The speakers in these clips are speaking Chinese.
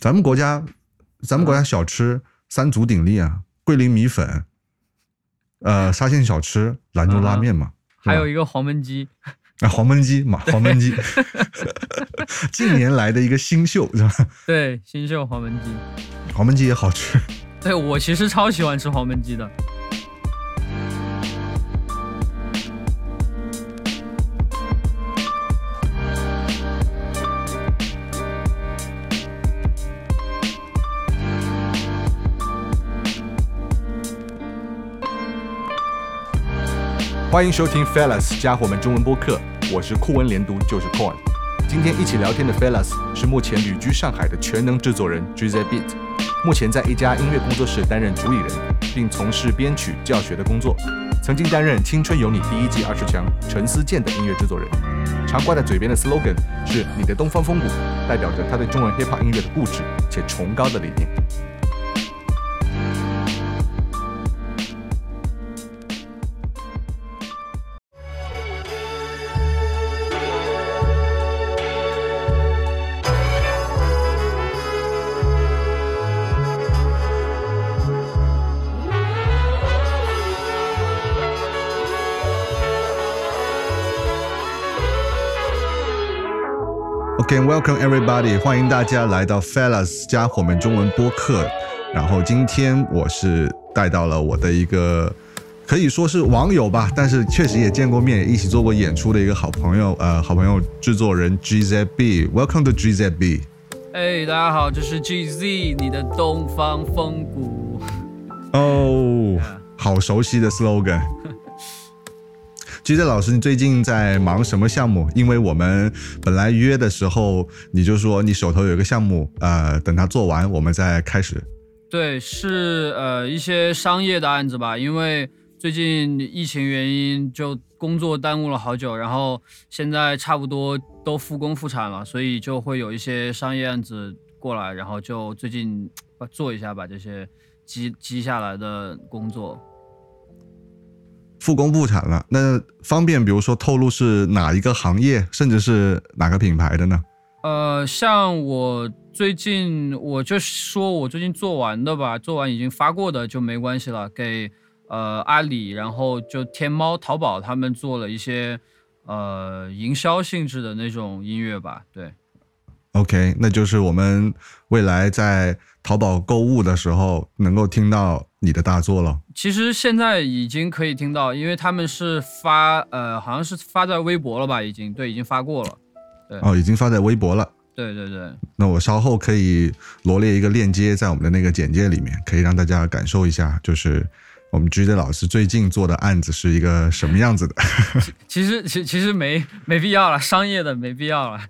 咱们国家，咱们国家小吃三足鼎立啊，桂林米粉，呃，沙县小吃，兰州拉面嘛，还有一个黄焖鸡。啊，黄焖鸡嘛，黄焖鸡，近年来的一个新秀是吧？对，新秀黄焖鸡，黄焖鸡也好吃。对我其实超喜欢吃黄焖鸡的。欢迎收听 Fellas 家伙们中文播客，我是酷文连读就是 Coin。今天一起聊天的 Fellas 是目前旅居上海的全能制作人 GZ Beat，目前在一家音乐工作室担任主理人，并从事编曲教学的工作。曾经担任《青春有你》第一季二十强陈思健的音乐制作人。常挂在嘴边的 slogan 是“你的东方风骨”，代表着他对中文 hip hop 音乐的固执且崇高的理念。Okay, welcome everybody，欢迎大家来到 Fellas 家伙们中文播客。然后今天我是带到了我的一个可以说是网友吧，但是确实也见过面，一起做过演出的一个好朋友，呃，好朋友制作人 GZB。Welcome to GZB。哎，大家好，这是 GZ，你的东方风骨。哦，好熟悉的 slogan。G Z 老师，你最近在忙什么项目？因为我们本来约的时候，你就说你手头有一个项目，呃，等他做完，我们再开始。对，是呃一些商业的案子吧。因为最近疫情原因，就工作耽误了好久，然后现在差不多都复工复产了，所以就会有一些商业案子过来，然后就最近做一下把这些积积下来的工作。复工复产了，那方便比如说透露是哪一个行业，甚至是哪个品牌的呢？呃，像我最近我就说我最近做完的吧，做完已经发过的就没关系了，给呃阿里，然后就天猫、淘宝他们做了一些呃营销性质的那种音乐吧，对。OK，那就是我们未来在淘宝购物的时候能够听到你的大作了。其实现在已经可以听到，因为他们是发呃，好像是发在微博了吧？已经对，已经发过了。对哦，已经发在微博了。对对对。那我稍后可以罗列一个链接在我们的那个简介里面，可以让大家感受一下，就是我们 G 的老师最近做的案子是一个什么样子的。其实其其实没没必要了，商业的没必要了。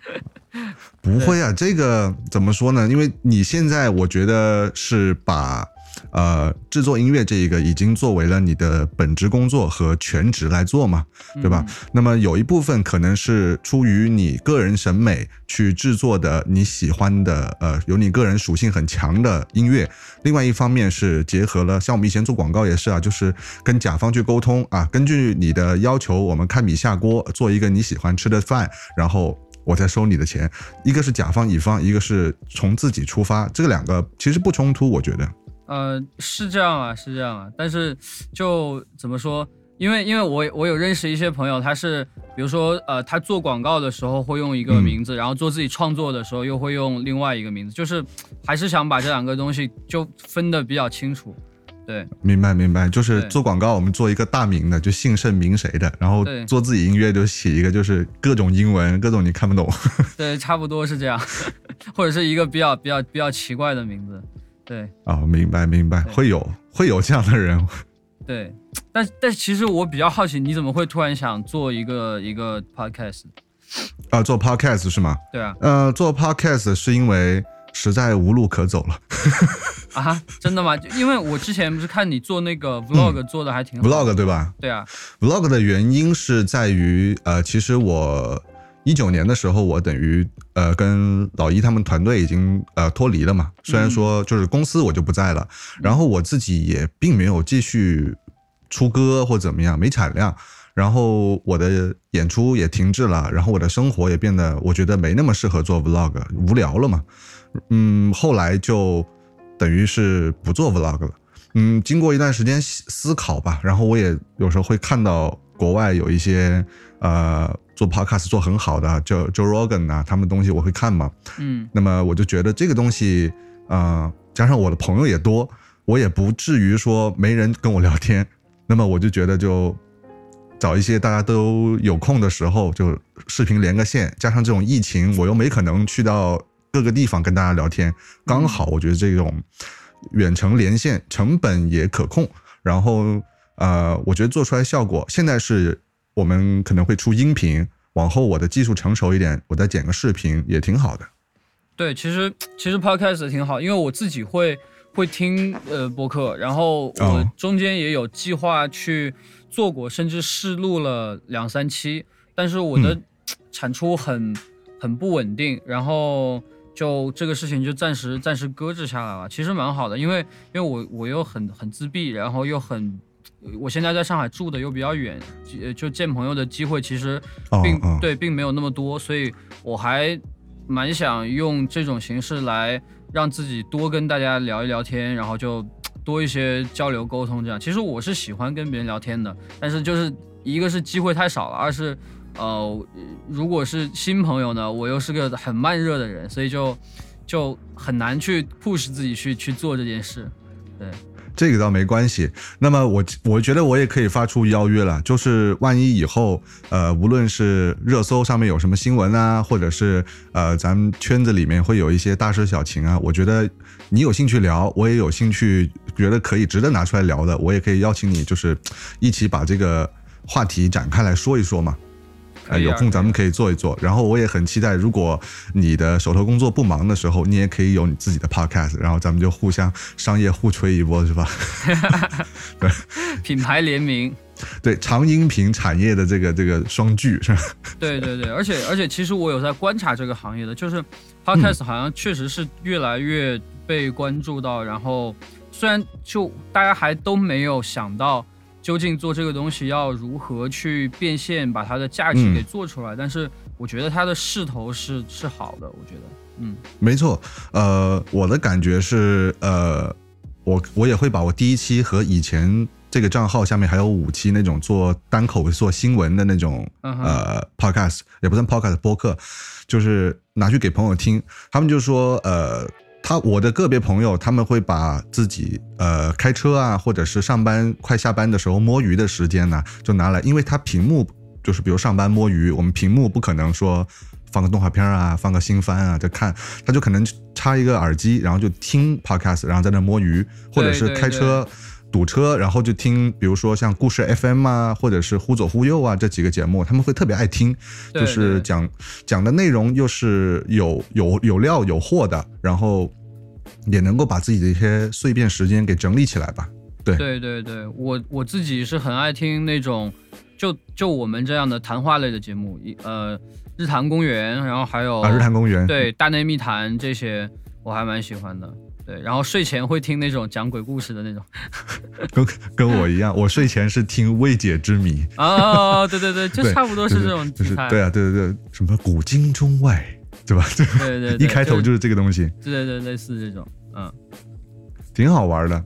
不会啊，这个怎么说呢？因为你现在我觉得是把呃制作音乐这一个已经作为了你的本职工作和全职来做嘛，对吧？那么有一部分可能是出于你个人审美去制作的你喜欢的呃有你个人属性很强的音乐，另外一方面是结合了像我们以前做广告也是啊，就是跟甲方去沟通啊，根据你的要求，我们看米下锅做一个你喜欢吃的饭，然后。我在收你的钱，一个是甲方乙方，一个是从自己出发，这两个其实不冲突，我觉得。呃，是这样啊，是这样啊，但是就怎么说？因为因为我我有认识一些朋友，他是比如说呃，他做广告的时候会用一个名字，然后做自己创作的时候又会用另外一个名字，就是还是想把这两个东西就分的比较清楚。对，明白明白，就是做广告，我们做一个大名的，就姓甚名谁的，然后做自己音乐就写一个就是各种英文，各种你看不懂。对，差不多是这样，或者是一个比较比较比较奇怪的名字。对，哦，明白明白，会有会有这样的人。对，但但其实我比较好奇，你怎么会突然想做一个一个 podcast？啊，做 podcast 是吗？对啊，呃，做 podcast 是因为。实在无路可走了 啊！真的吗？因为我之前不是看你做那个 vlog 做的还挺 vlog 对吧？对啊，vlog 的原因是在于呃，其实我一九年的时候，我等于呃跟老一他们团队已经呃脱离了嘛。虽然说就是公司我就不在了，然后我自己也并没有继续出歌或怎么样，没产量，然后我的演出也停滞了，然后我的生活也变得我觉得没那么适合做 vlog，无聊了嘛。嗯，后来就等于是不做 vlog 了。嗯，经过一段时间思思考吧，然后我也有时候会看到国外有一些呃做 podcast 做很好的，就 Joe Rogan 啊，他们东西我会看嘛。嗯那么我就觉得这个东西，呃，加上我的朋友也多，我也不至于说没人跟我聊天。那么我就觉得就找一些大家都有空的时候，就视频连个线，加上这种疫情，我又没可能去到各个地方跟大家聊天，刚好我觉得这种远程连线成本也可控，然后呃，我觉得做出来效果，现在是我们可能会出音频，往后我的技术成熟一点，我再剪个视频也挺好的。对，其实其实 podcast 挺好，因为我自己会会听呃播客，然后我哦中间也有计划去做过，甚至试录了两三期，但是我的嗯产出很很不稳定，然后就这个事情就暂时暂时搁置下来了。其实蛮好的，因为因为我我又很很自闭，然后又很。我现在在上海住的又比较远，就就见朋友的机会其实并、对并没有那么多，所以我还蛮想用这种形式来让自己多跟大家聊一聊天，然后就多一些交流沟通。这样，其实我是喜欢跟别人聊天的，但是就是一个是机会太少了，二是呃，如果是新朋友呢，我又是个很慢热的人，所以就就很难去 push 自己去去做这件事。对，这个倒没关系。那么我我觉得我也可以发出邀约了，就是万一以后呃，无论是热搜上面有什么新闻啊，或者是呃咱们圈子里面会有一些大事小情啊，我觉得你有兴趣聊，我也有兴趣，觉得可以值得拿出来聊的，我也可以邀请你，就是一起把这个话题展开来说一说嘛。呃，可以啊有空咱们可以做一做。然后我也很期待，如果你的手头工作不忙的时候，你也可以有你自己的 podcast，然后咱们就互相商业互吹一波，是吧？对品牌联名。对，长音频产业的这个这个双巨是吧？对对对，而且而且，其实我有在观察这个行业的，就是 podcast 好像确实是越来越被关注到，然后虽然就大家还都没有想到究竟做这个东西要如何去变现，把它的价值嗯。给做出来，但是我觉得它的势头是是好的，我觉得，嗯。没错，呃，我的感觉是，呃，我我也会把我第一期和以前这个账号下面还有五期那种做单口做新闻的那种呃 podcast，也不算 podcast 播客，就是拿去给朋友听，他们就说，呃。他我的个别朋友，他们会把自己呃开车啊，或者是上班快下班的时候摸鱼的时间呢，就拿来，因为他屏幕就是比如上班摸鱼，我们屏幕不可能说放个动画片啊，放个新番啊就看，他就可能插一个耳机，然后就听 podcast，然后在那摸鱼，或者是对开车堵车，然后就听，比如说像故事 FM 啊，或者是忽左忽右啊这几个节目，他们会特别爱听，就是对。讲讲的内容又是有有有料有货的，然后也能够把自己的一些碎片时间给整理起来吧。对对对对，我我自己是很爱听那种，就就我们这样的谈话类的节目，一呃，日坛公园，然后还有啊，日坛公园，对大内密谈这些，我还蛮喜欢的。对，然后睡前会听那种讲鬼故事的那种。跟跟我一样，我睡前是听未解之谜。啊，对对 对，就差不多是这种。就是对啊，对对对，什么古今中外，对吧？对对对对，一开头就是是这个东西，对对对，类似这种，嗯，挺好玩的。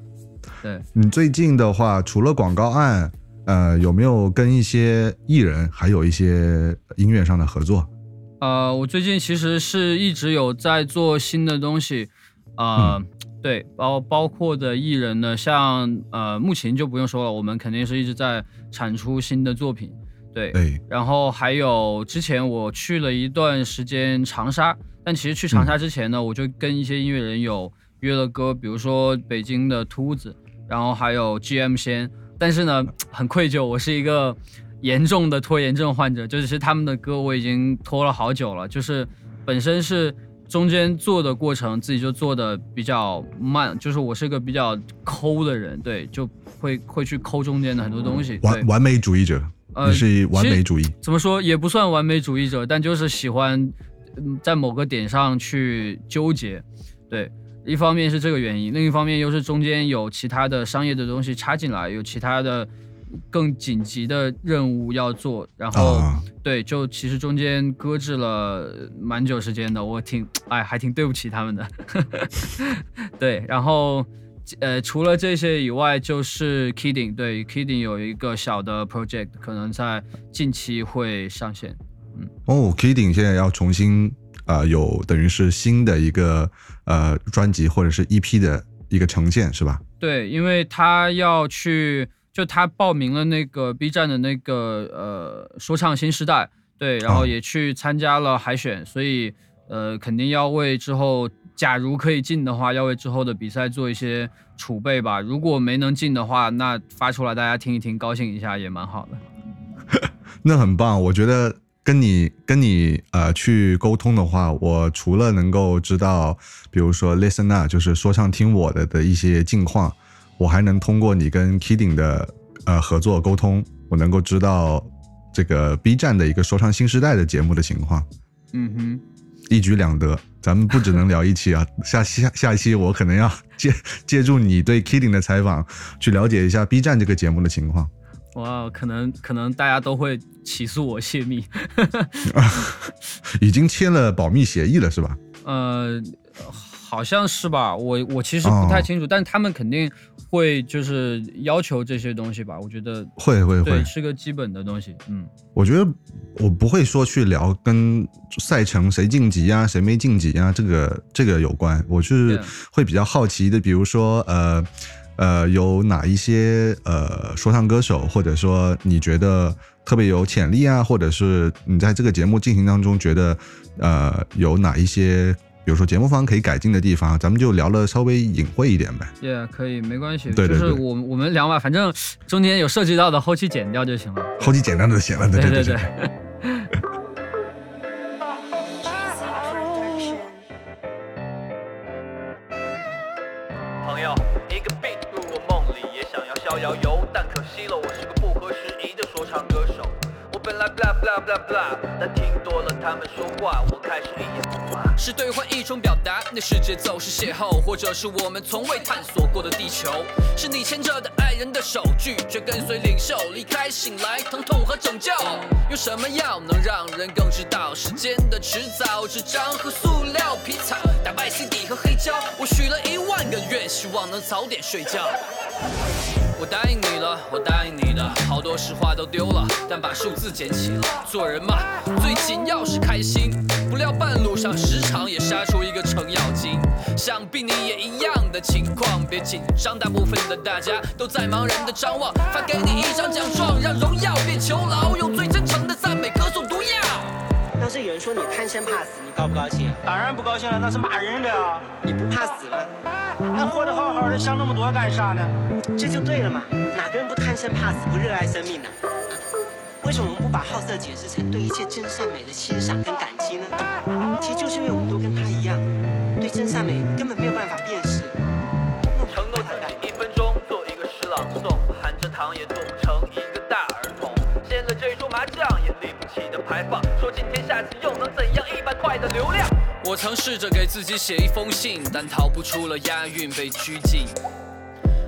对。你最近的话，除了广告案，呃，有没有跟一些艺人，还有一些音乐上的合作？呃，我最近其实是一直有在做新的东西，呃，嗯对，包包括的艺人呢，像呃，目前就不用说了，我们肯定是一直在产出新的作品，对，对，然后还有之前我去了一段时间长沙，但其实去长沙之前呢，我就跟一些音乐人有约了歌，比如说北京的秃子，然后还有 GM 先，但是呢，很愧疚，我是一个严重的拖延症患者，就是他们的歌我已经拖了好久了，就是本身是。中间做的过程自己就做的比较慢，就是我是个比较抠的人，对，就会会去抠中间的很多东西。完完美主义者，呃你是完美主义。怎么说也不算完美主义者，但就是喜欢嗯在某个点上去纠结。对，一方面是这个原因，另一方面又是中间有其他的商业的东西插进来，有其他的更紧急的任务要做，然后、啊对，就其实中间搁置了蛮久时间的，我挺哎还挺对不起他们的。对，然后呃除了这些以外，就是 Kidding，对 Kidding 有一个小的 project，可能在近期会上线。嗯哦，Kidding 现在要重新呃有等于是新的一个呃专辑或者是 EP 的一个呈现是吧？对，因为他要去，就他报名了那个 B 站的那个呃说唱新时代，对，然后哦也去参加了海选，所以呃肯定要为之后，假如可以进的话，要为之后的比赛做一些储备吧。如果没能进的话，那发出来大家听一听，高兴一下也蛮好的。那很棒，我觉得跟你跟你呃去沟通的话，我除了能够知道，比如说 listen up，就是说唱听我的的一些近况，我还能通过你跟 Kidding 的呃合作沟通，我能够知道这个 B 站的一个说唱新时代的节目的情况，嗯哼。一举两得。咱们不只能聊一期啊，下下下一期我可能要借借助你对 Kidding 的采访，去了解一下 B 站这个节目的情况。哇，可能可能大家都会起诉我泄密。已经签了保密协议了是吧？呃，好像是吧，我我其实不太哦清楚，但他们肯定会就是要求这些东西吧，我觉得会会会对，是个基本的东西，嗯，我觉得我不会说去聊跟赛程谁晋级啊，谁没晋级啊，这个这个有关。我是会比较好奇的，比如说呃呃，有哪一些呃说唱歌手，或者说你觉得特别有潜力啊，或者是你在这个节目进行当中觉得呃有哪一些，比如说节目方可以改进的地方，咱们就聊了稍微隐晦一点呗。也、可以，没关系，对对对就是我我们聊吧，反正中间有涉及到的后期剪掉就行了。后期剪掉就行了，对对对对，blah blah blah blah，但听多了他们说话，我开始一言不发。是兑换一种表达，那是节奏，是邂逅，或者是我们从未探索过的地球。是你牵着的爱人的手，拒绝跟随领袖离开，醒来疼痛和拯救。用什么药能让人更知道时间的迟早？纸张和塑料皮草，打败 CD 和黑胶。我许了一万个愿，希望能早点睡觉。我答应你了，我答应你的，好多实话都丢了，但把数字捡起了。做人嘛，最紧要是开心，不料半路上时常也杀出一个程咬金。想必你也一样的情况，别紧张，大部分的大家都在茫然的张望。发给你一张奖状，让荣耀变囚牢，用最真诚的赞美歌颂毒药。要是有人说你贪生怕死，你高不高兴？当然不高兴了，那是骂人的啊！你不怕死吗？那活得好好的，想那么多干啥呢？这就对了嘛。哪个人不贪生怕死，不热爱生命呢？为什么我们不把好色解释成对一切真善美的欣赏跟感激呢？其实就是因为我们都跟他一样，对真善美根本没有办法辨识。承诺自己一分钟做一个诗朗诵，含着糖也做不成一这桌麻将也立不起的牌坊，说今天下次又能怎样？一百块的流量。我曾试着给自己写一封信，但逃不出了押韵被拘禁。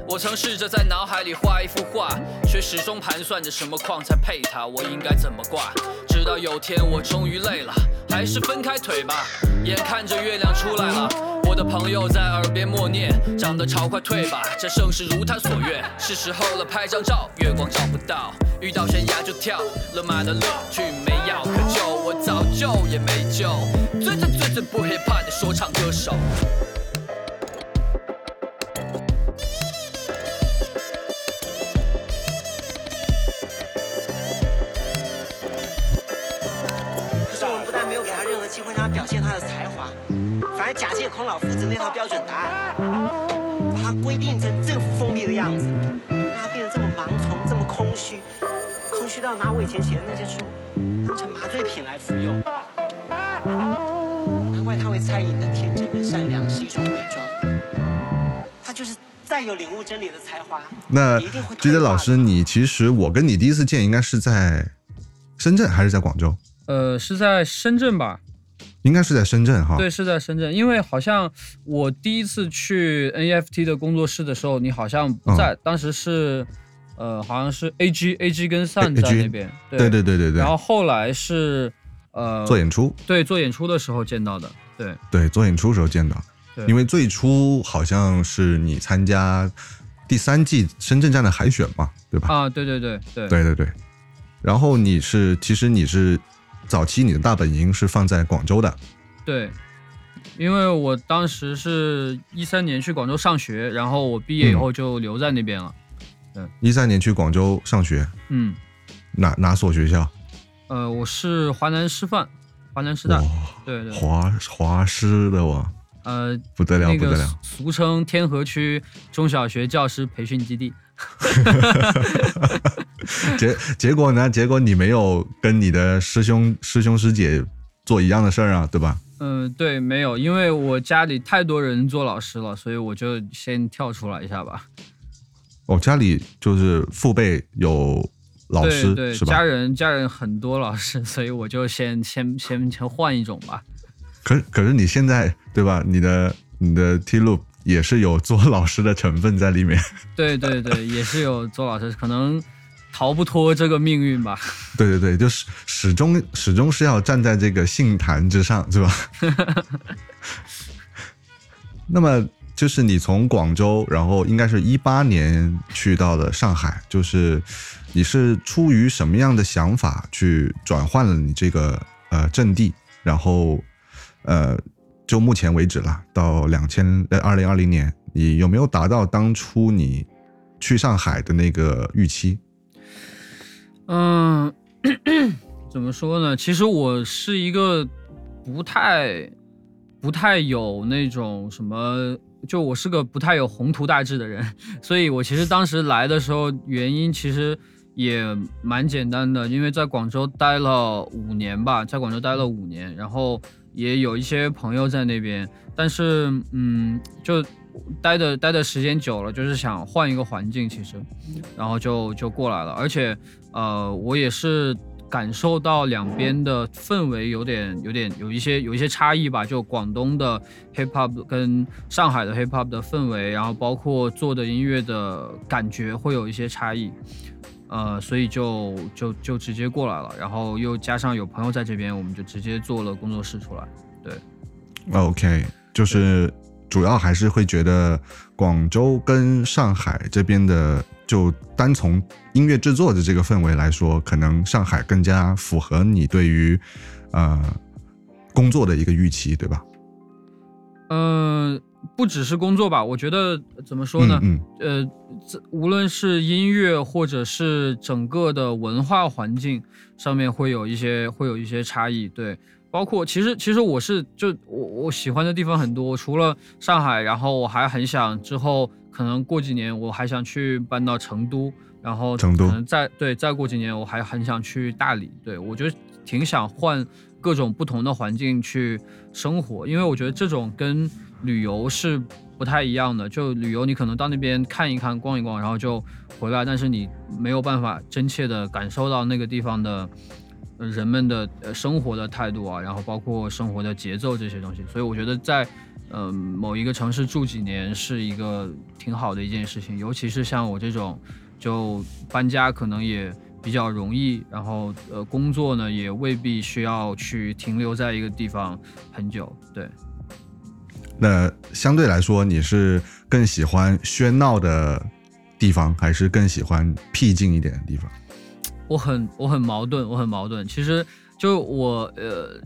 我曾试着在脑海里画一幅画，却始终盘算着什么框才配它，我应该怎么挂。直到有天我终于累了，还是分开腿吧。眼看着月亮出来了，我的朋友在耳边默念：长得潮快退吧，这盛世如他所愿。是时候了，拍张照，月光照不到，遇到悬崖就跳，勒马的乐趣没药可救，我早就也没救。最最最最不 hip hop 的说唱歌手。表现他的才华，反而假借孔老夫子那套标准答案，把他规定成这副封闭的样子，让他变得这么盲从，这么空虚，空虚到拿我以前写的那些书当成麻醉品来服用。难怪他会猜你的天真跟善良是一种伪装，他就是再有领悟真理的才华，那一定会 G 退化的的老师，你其实我跟你第一次见应该是在深圳还是在广州？呃，是在深圳吧？应该是在深圳哈。对，是在深圳，因为好像我第一次去 NFT 的工作室的时候，你好像不在，当时是呃，好像是 A G A G 跟 Sun 在那边，对。对对对对对，然后后来是呃做演出，对做演出的时候见到的，对。对做演出时候见到，因为最初好像是你参加第三季深圳站的海选嘛，对吧？啊，对对对对。对对对，然后你是其实你是早期你的大本营是放在广州的，对，因为我当时是一三年去广州上学，然后我毕业以后就留在那边了。嗯一三年去广州上学，嗯，哪哪所学校？呃，我是华南师范，华南师大，对对，华华师的哇，呃，不得了那个不得了，俗称天河区中小学教师培训基地。结结果呢？结果你没有跟你的师兄师兄师姐做一样的事儿啊，对吧？嗯，对，没有，因为我家里太多人做老师了，所以我就先跳出来一下吧。哦、家里就是父辈有老师对对，是吧家？人家人很多老师，所以我就先先先先换一种吧。可可是你现在对吧？你的你的 T loop 也是有做老师的成分在里面。对对对，也是有做老师，可能逃不脱这个命运吧。对对对，就是始终始终是要站在这个信坛之上，是吧？那么就是你从广州，然后应该是一八年去到了上海，就是你是出于什么样的想法去转换了你这个呃阵地，然后呃就目前为止了，到两千呃二零二零年，你有没有达到当初你去上海的那个预期？嗯，怎么说呢？其实我是一个不太不太有那种什么，就我是个不太有宏图大志的人，所以我其实当时来的时候，原因其实也蛮简单的，因为在广州待了五年吧，在广州待了五年，然后也有一些朋友在那边，但是嗯，就待的待的时间久了，就是想换一个环境，其实，然后就就过来了，而且呃，我也是感受到两边的氛围有点有点有一些有一些差异吧，就广东的 hip hop 跟上海的 hip hop 的氛围，然后包括做的音乐的感觉会有一些差异。呃，所以就就就直接过来了，然后又加上有朋友在这边，我们就直接做了工作室出来。对 OK，就是主要还是会觉得广州跟上海这边的，就单从音乐制作的这个氛围来说，可能上海更加符合你对于呃工作的一个预期，对吧？嗯、不只是工作吧，我觉得怎么说呢？嗯呃，这无论是音乐或者是整个的文化环境上面会有一些会有一些差异，对，包括其实其实我是就我我喜欢的地方很多，除了上海，然后我还很想之后可能过几年我还想去搬到成都，然后成都可能再对再过几年我还很想去大理，对我觉得挺想换各种不同的环境去生活，因为我觉得这种跟旅游是不太一样的。就旅游，你可能到那边看一看、逛一逛，然后就回来，但是你没有办法真切的感受到那个地方的人们的生活的态度啊，然后包括生活的节奏这些东西。所以我觉得在嗯、呃某一个城市住几年是一个挺好的一件事情，尤其是像我这种就搬家可能也比较容易，然后呃工作呢也未必需要去停留在一个地方很久，对。那相对来说，你是更喜欢喧闹的地方，还是更喜欢僻静一点的地方？我很我很矛盾，我很矛盾。其实就我呃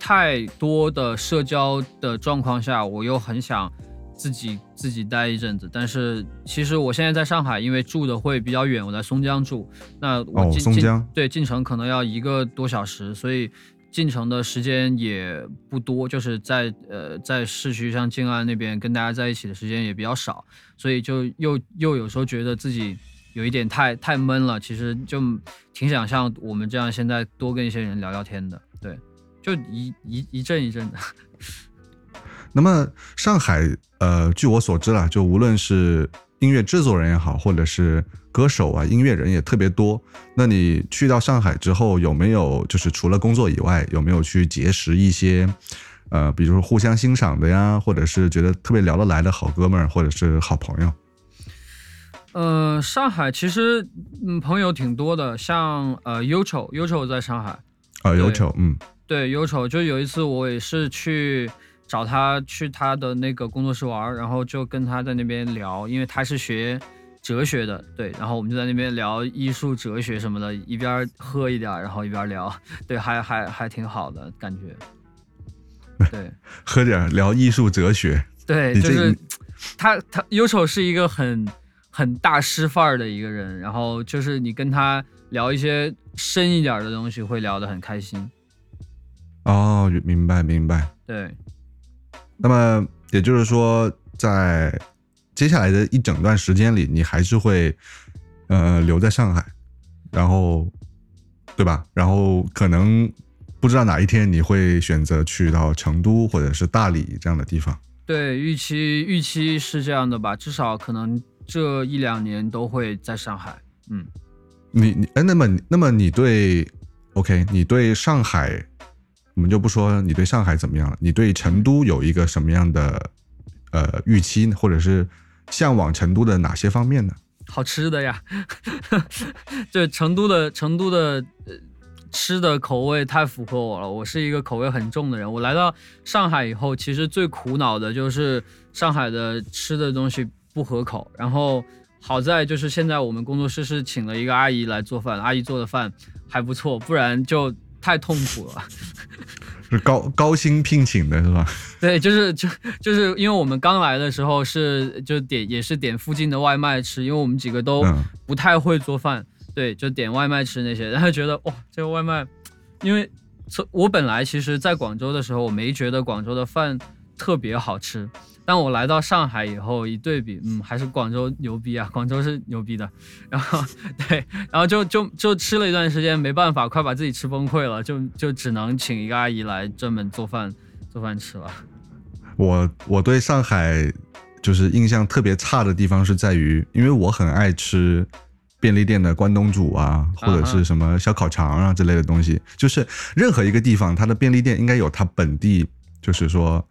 太多的社交的状况下，我又很想自己自己待一阵子。但是其实我现在在上海，因为住的会比较远，我在松江住，那我哦松江对进城可能要一个多小时，所以。进城的时间也不多，就是在呃在市区像静安那边跟大家在一起的时间也比较少，所以就又又有时候觉得自己有一点太太闷了，其实就挺想像我们这样现在多跟一些人聊聊天的，对，就一一一阵一阵的。那么上海，呃，据我所知啦，就无论是音乐制作人也好，或者是歌手啊、音乐人也特别多。那你去到上海之后，有没有就是除了工作以外，有没有去结识一些，呃，比如说互相欣赏的呀，或者是觉得特别聊得来的好哥们儿，或者是好朋友？呃，上海其实嗯朋友挺多的，像呃忧愁，忧愁在上海，啊，忧愁，嗯对忧愁，就有一次我也是去找他去他的那个工作室玩儿，然后就跟他在那边聊，因为他是学哲学的，对，然后我们就在那边聊艺术哲学什么的，一边喝一点，然后一边聊，对，还还还挺好的感觉，对。喝点聊艺术哲学，对，就是你他他优丑是一个很很大师范儿的一个人，然后就是你跟他聊一些深一点的东西，会聊得很开心。哦，明白明白。对，那么也就是说，在接下来的一整段时间里，你还是会呃留在上海，然后对吧？然后可能不知道哪一天你会选择去到成都或者是大理这样的地方。对，预期预期是这样的吧，至少可能这一两年都会在上海。嗯，你你哎，那么那么你对 OK，你对上海，我们就不说你对上海怎么样了，你对成都有一个什么样的呃预期，或者是向往成都的哪些方面呢？好吃的呀，就成都的成都的呃吃的口味太符合我了。我是一个口味很重的人。我来到上海以后，其实最苦恼的就是上海的吃的东西不合口。然后好在就是现在我们工作室是请了一个阿姨来做饭，阿姨做的饭还不错，不然就太痛苦了。是高高薪聘请的是吧？对，就是就就是因为我们刚来的时候是就点也是点附近的外卖吃，因为我们几个都嗯不太会做饭，对，就点外卖吃那些，然后觉得哇，这个外卖，因为从我本来其实在广州的时候，我没觉得广州的饭特别好吃，但我来到上海以后一对比，嗯，还是广州牛逼啊，广州是牛逼的。然后 对，然后就就就吃了一段时间，没办法，快把自己吃崩溃了，就就只能请一个阿姨来专门做饭做饭吃了。我我对上海就是印象特别差的地方是在于，因为我很爱吃便利店的关东煮啊，或者是什么小烤肠啊之类的东西。就是任何一个地方，它的便利店应该有它本地，就是说，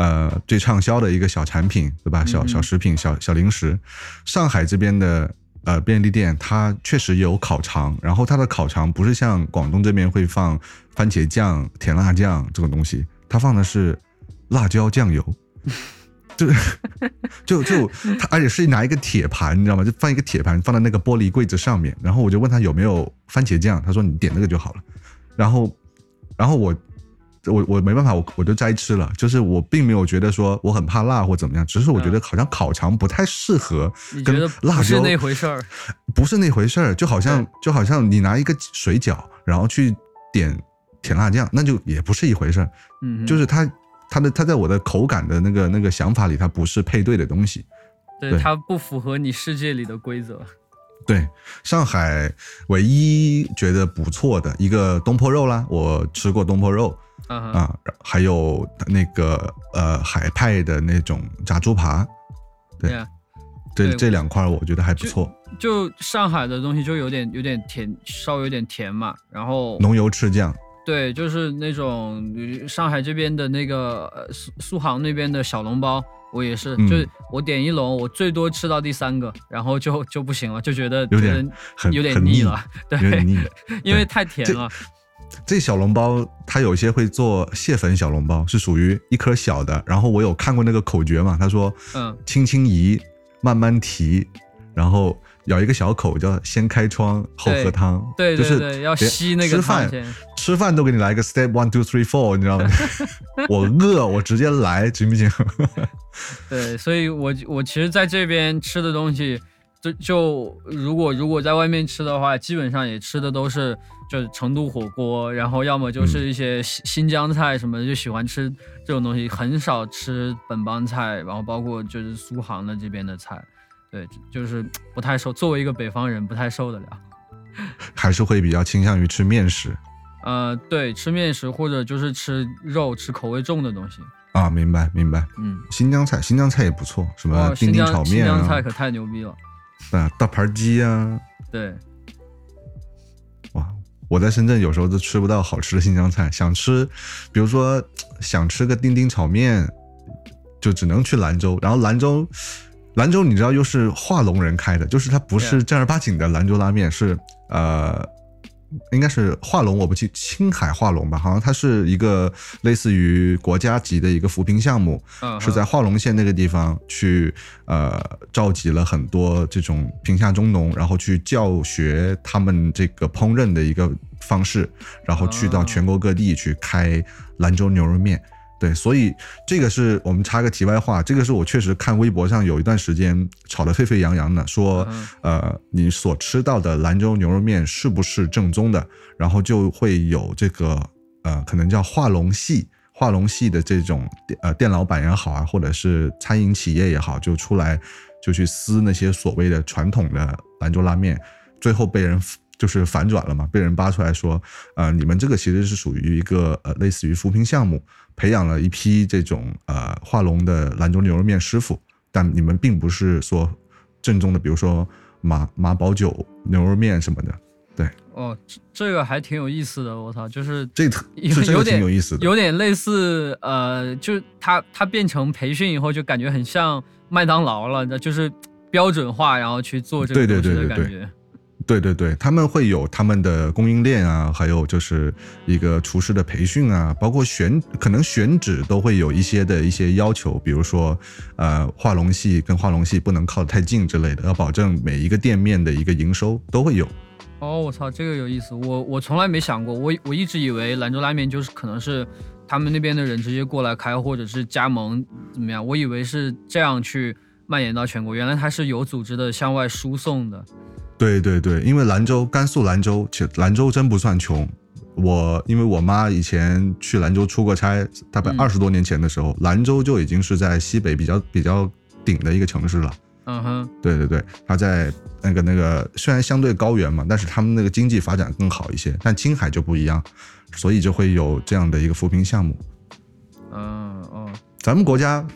呃，最畅销的一个小产品，对吧？小嗯小食品、小小零食。上海这边的。呃，便利店它确实有烤肠，然后它的烤肠不是像广东这边会放番茄酱、甜辣酱这种东西，它放的是辣椒酱油，就就就他，而且是拿一个铁盘，你知道吗？就放一个铁盘放在那个玻璃柜子上面，然后我就问他有没有番茄酱，他说你点那个就好了。然后，然后我我我没办法，我我就摘吃了。就是我并没有觉得说我很怕辣或怎么样，只是我觉得好像烤肠不太适合跟你觉得辣椒不是那回事儿？不是那回事儿，就好像就好像你拿一个水饺，然后去点甜辣酱，那就也不是一回事儿。嗯，就是它它的它在我的口感的那个那个想法里，它不是配对的东西。对对它不符合你世界里的规则。对，上海唯一觉得不错的一个东坡肉啦，我吃过东坡肉啊还有那个呃海派的那种炸猪扒，对这对这两块我觉得还不错，就上海的东西就有点有点甜，稍微有点甜嘛。然后浓油赤酱。对，就是那种呃上海这边的那个呃苏苏杭那边的小笼包，我也是，嗯就是我点一笼，我最多吃到第三个，然后就就不行了，就觉得有点很有点很腻腻了，对，因为太甜了。这小笼包它有些会做蟹粉小笼包，是属于一颗小的。然后我有看过那个口诀嘛，他说嗯，轻轻移，慢慢提，然后咬一个小口，叫先开窗后喝汤。对就是对对，要吸那个吃饭。吃饭都给你来个 step one two three four，你知道吗？我饿，我直接来，行不行？对，所以我我其实在这边吃的东西，就就如果如果在外面吃的话，基本上也吃的都是就是成都火锅，然后要么就是一些新新疆菜什么的，就喜欢吃这种东西，很少吃本帮菜，然后包括就是苏杭的这边的菜，对，就是不太受，作为一个北方人不太受得了。还是会比较倾向于吃面食呃，对，吃面食或者就是吃肉，吃口味重的东西。啊？明白明白。嗯，新疆菜，新疆菜也不错，什么，新丁丁炒疆新面啊，疆菜可太牛逼了。啊大盘鸡啊，对，哇！我在深圳有时候都吃不到好吃的新疆菜，想吃，比如说想吃个丁丁炒面，就只能去兰州。然后兰州兰州你知道又是化龙人开的，就是它不是正儿八经的兰州拉面，是呃。应该是化龙，我不记青海化龙吧，好像它是一个类似于国家级的一个扶贫项目，嗯，是在化龙县那个地方去呃召集了很多这种贫下中农，然后去教学他们这个烹饪的一个方式，然后去到哦全国各地去开兰州牛肉面。对，所以这个是我们插个题外话，这个是我确实看微博上有一段时间炒得沸沸扬扬的，说嗯呃你所吃到的兰州牛肉面是不是正宗的，然后就会有这个呃可能叫化龙系。化龙系的这种店呃店老板也好啊，或者是餐饮企业也好，就出来就去撕那些所谓的传统的兰州拉面，最后被人就是反转了嘛，被人扒出来说，呃，你们这个其实是属于一个呃类似于扶贫项目，培养了一批这种呃化龙的兰州牛肉面师傅，但你们并不是说正宗的，比如说马马宝酒牛肉面什么的，对哦，这这个还挺有意思的，我操，就是这特有这这个挺有点有意思的，有点类似，呃，就是它它变成培训以后，就感觉很像麦当劳了，那就是标准化，然后去做这个东西的对对对感觉。对对对，他们会有他们的供应链啊，还有就是一个厨师的培训啊，包括选可能选址都会有一些的一些要求，比如说呃化龙系跟化龙系不能靠得太近之类的，要保证每一个店面的一个营收都会有。哦，我操，这个有意思，我我从来没想过，我我一直以为兰州拉面就是可能是他们那边的人直接过来开，或者是加盟怎么样，我以为是这样去蔓延到全国，原来它是有组织的向外输送的。对对对，因为兰州，甘肃兰州，其实兰州真不算穷。我因为我妈以前去兰州出过差，大概嗯二十多年前的时候，兰州就已经是在西北比较比较顶的一个城市了。嗯哼，对对对，它在那个那个虽然相对高原嘛，但是他们那个经济发展更好一些。但青海就不一样，所以就会有这样的一个扶贫项目。嗯哦，咱们国家，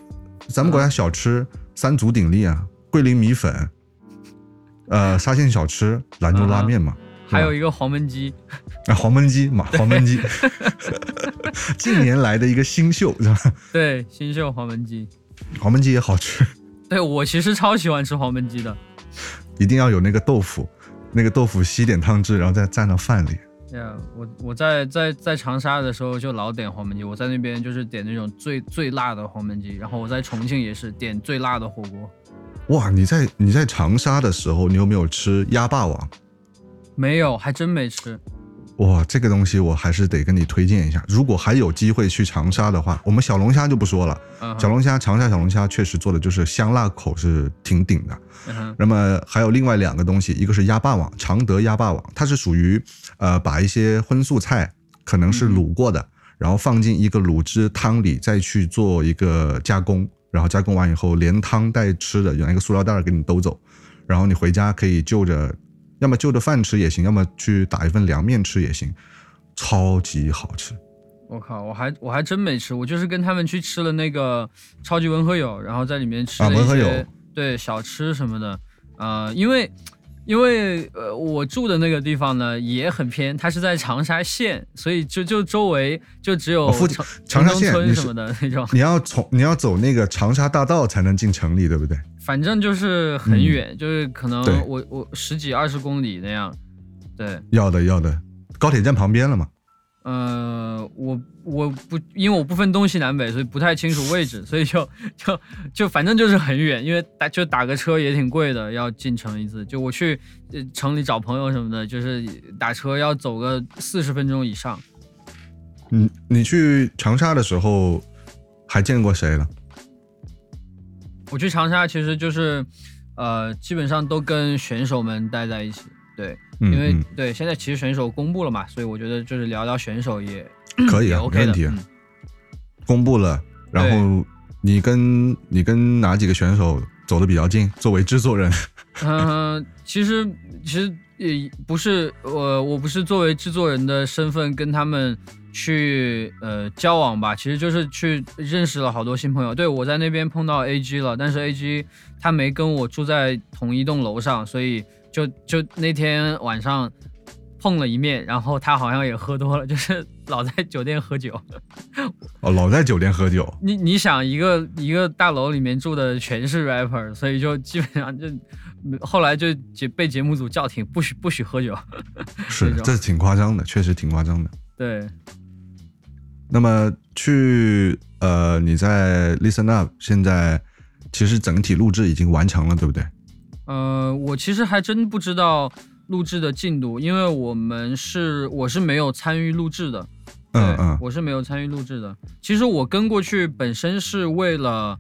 咱们国家小吃三足鼎立啊，桂林米粉，呃，沙县小吃，兰州拉面嘛，还有一个黄焖鸡，啊，黄焖鸡 嘛，黄焖鸡，近年来的一个新秀，是吧？对，新秀黄焖鸡。黄焖鸡也好吃，对我其实超喜欢吃黄焖鸡的。一定要有那个豆腐，那个豆腐吸点汤汁，然后再蘸到饭里。对呀，我我在在在长沙的时候就老点黄焖鸡，我在那边就是点那种最最辣的黄焖鸡，然后我在重庆也是点最辣的火锅。哇，你在你在长沙的时候，你有没有吃鸭霸王？没有，还真没吃。哇，这个东西我还是得跟你推荐一下。如果还有机会去长沙的话，我们小龙虾就不说了，小龙虾长沙小龙虾确实做的就是香辣口是挺顶的。那么还有另外两个东西，一个是鸭霸王，常德鸭霸王，它是属于呃把一些荤素菜可能是卤过的，然后放进一个卤汁汤里，再去做一个加工，然后加工完以后连汤带吃的，用一个塑料袋儿给你兜走，然后你回家可以就着，要么就着饭吃也行，要么去打一份凉面吃也行，超级好吃。我靠，我还我还真没吃，我就是跟他们去吃了那个超级文和友，然后在里面吃了一啊文和些、友。对小吃什么的，呃，因为因为呃我住的那个地方呢也很偏，它是在长沙县，所以就就周围就只有哦附近城长沙县村什么的那种，你要从你要走那个长沙大道才能进城里，对不对？反正就是很远，就是可能我我十几二十公里那样，对。要的要的，高铁站旁边了嘛。呃，我我不因为我不分东西南北，所以不太清楚位置，所以就就就反正就是很远，因为打就打个车也挺贵的，要进城一次。就我去呃城里找朋友什么的，就是打车要走个四十分钟以上。你你去长沙的时候还见过谁了？我去长沙其实就是呃基本上都跟选手们待在一起，对，嗯，因为、嗯对现在其实选手公布了嘛，所以我觉得就是聊聊选手也也可以啊，OK 的。没问题公布了，然后你跟你跟哪几个选手走的比较近？作为制作人，嗯，其实其实也不是我，我不是作为制作人的身份跟他们去呃交往吧，其实就是去认识了好多新朋友。对我在那边碰到 AG 了，但是 AG 他没跟我住在同一栋楼上，所以就就那天晚上碰了一面，然后他好像也喝多了，就是老在酒店喝酒。哦，老在酒店喝酒。你你想一个一个大楼里面住的全是 rapper，所以就基本上就后来就节被节目组叫停，不许不许喝酒。是这，挺夸张的，确实挺夸张的。对，那么去呃，你在 Listen Up 现在其实整体录制已经完成了，对不对？呃，我其实还真不知道录制的进度，因为我们是我是没有参与录制的。对嗯嗯我是没有参与录制的。其实我跟过去本身是为了，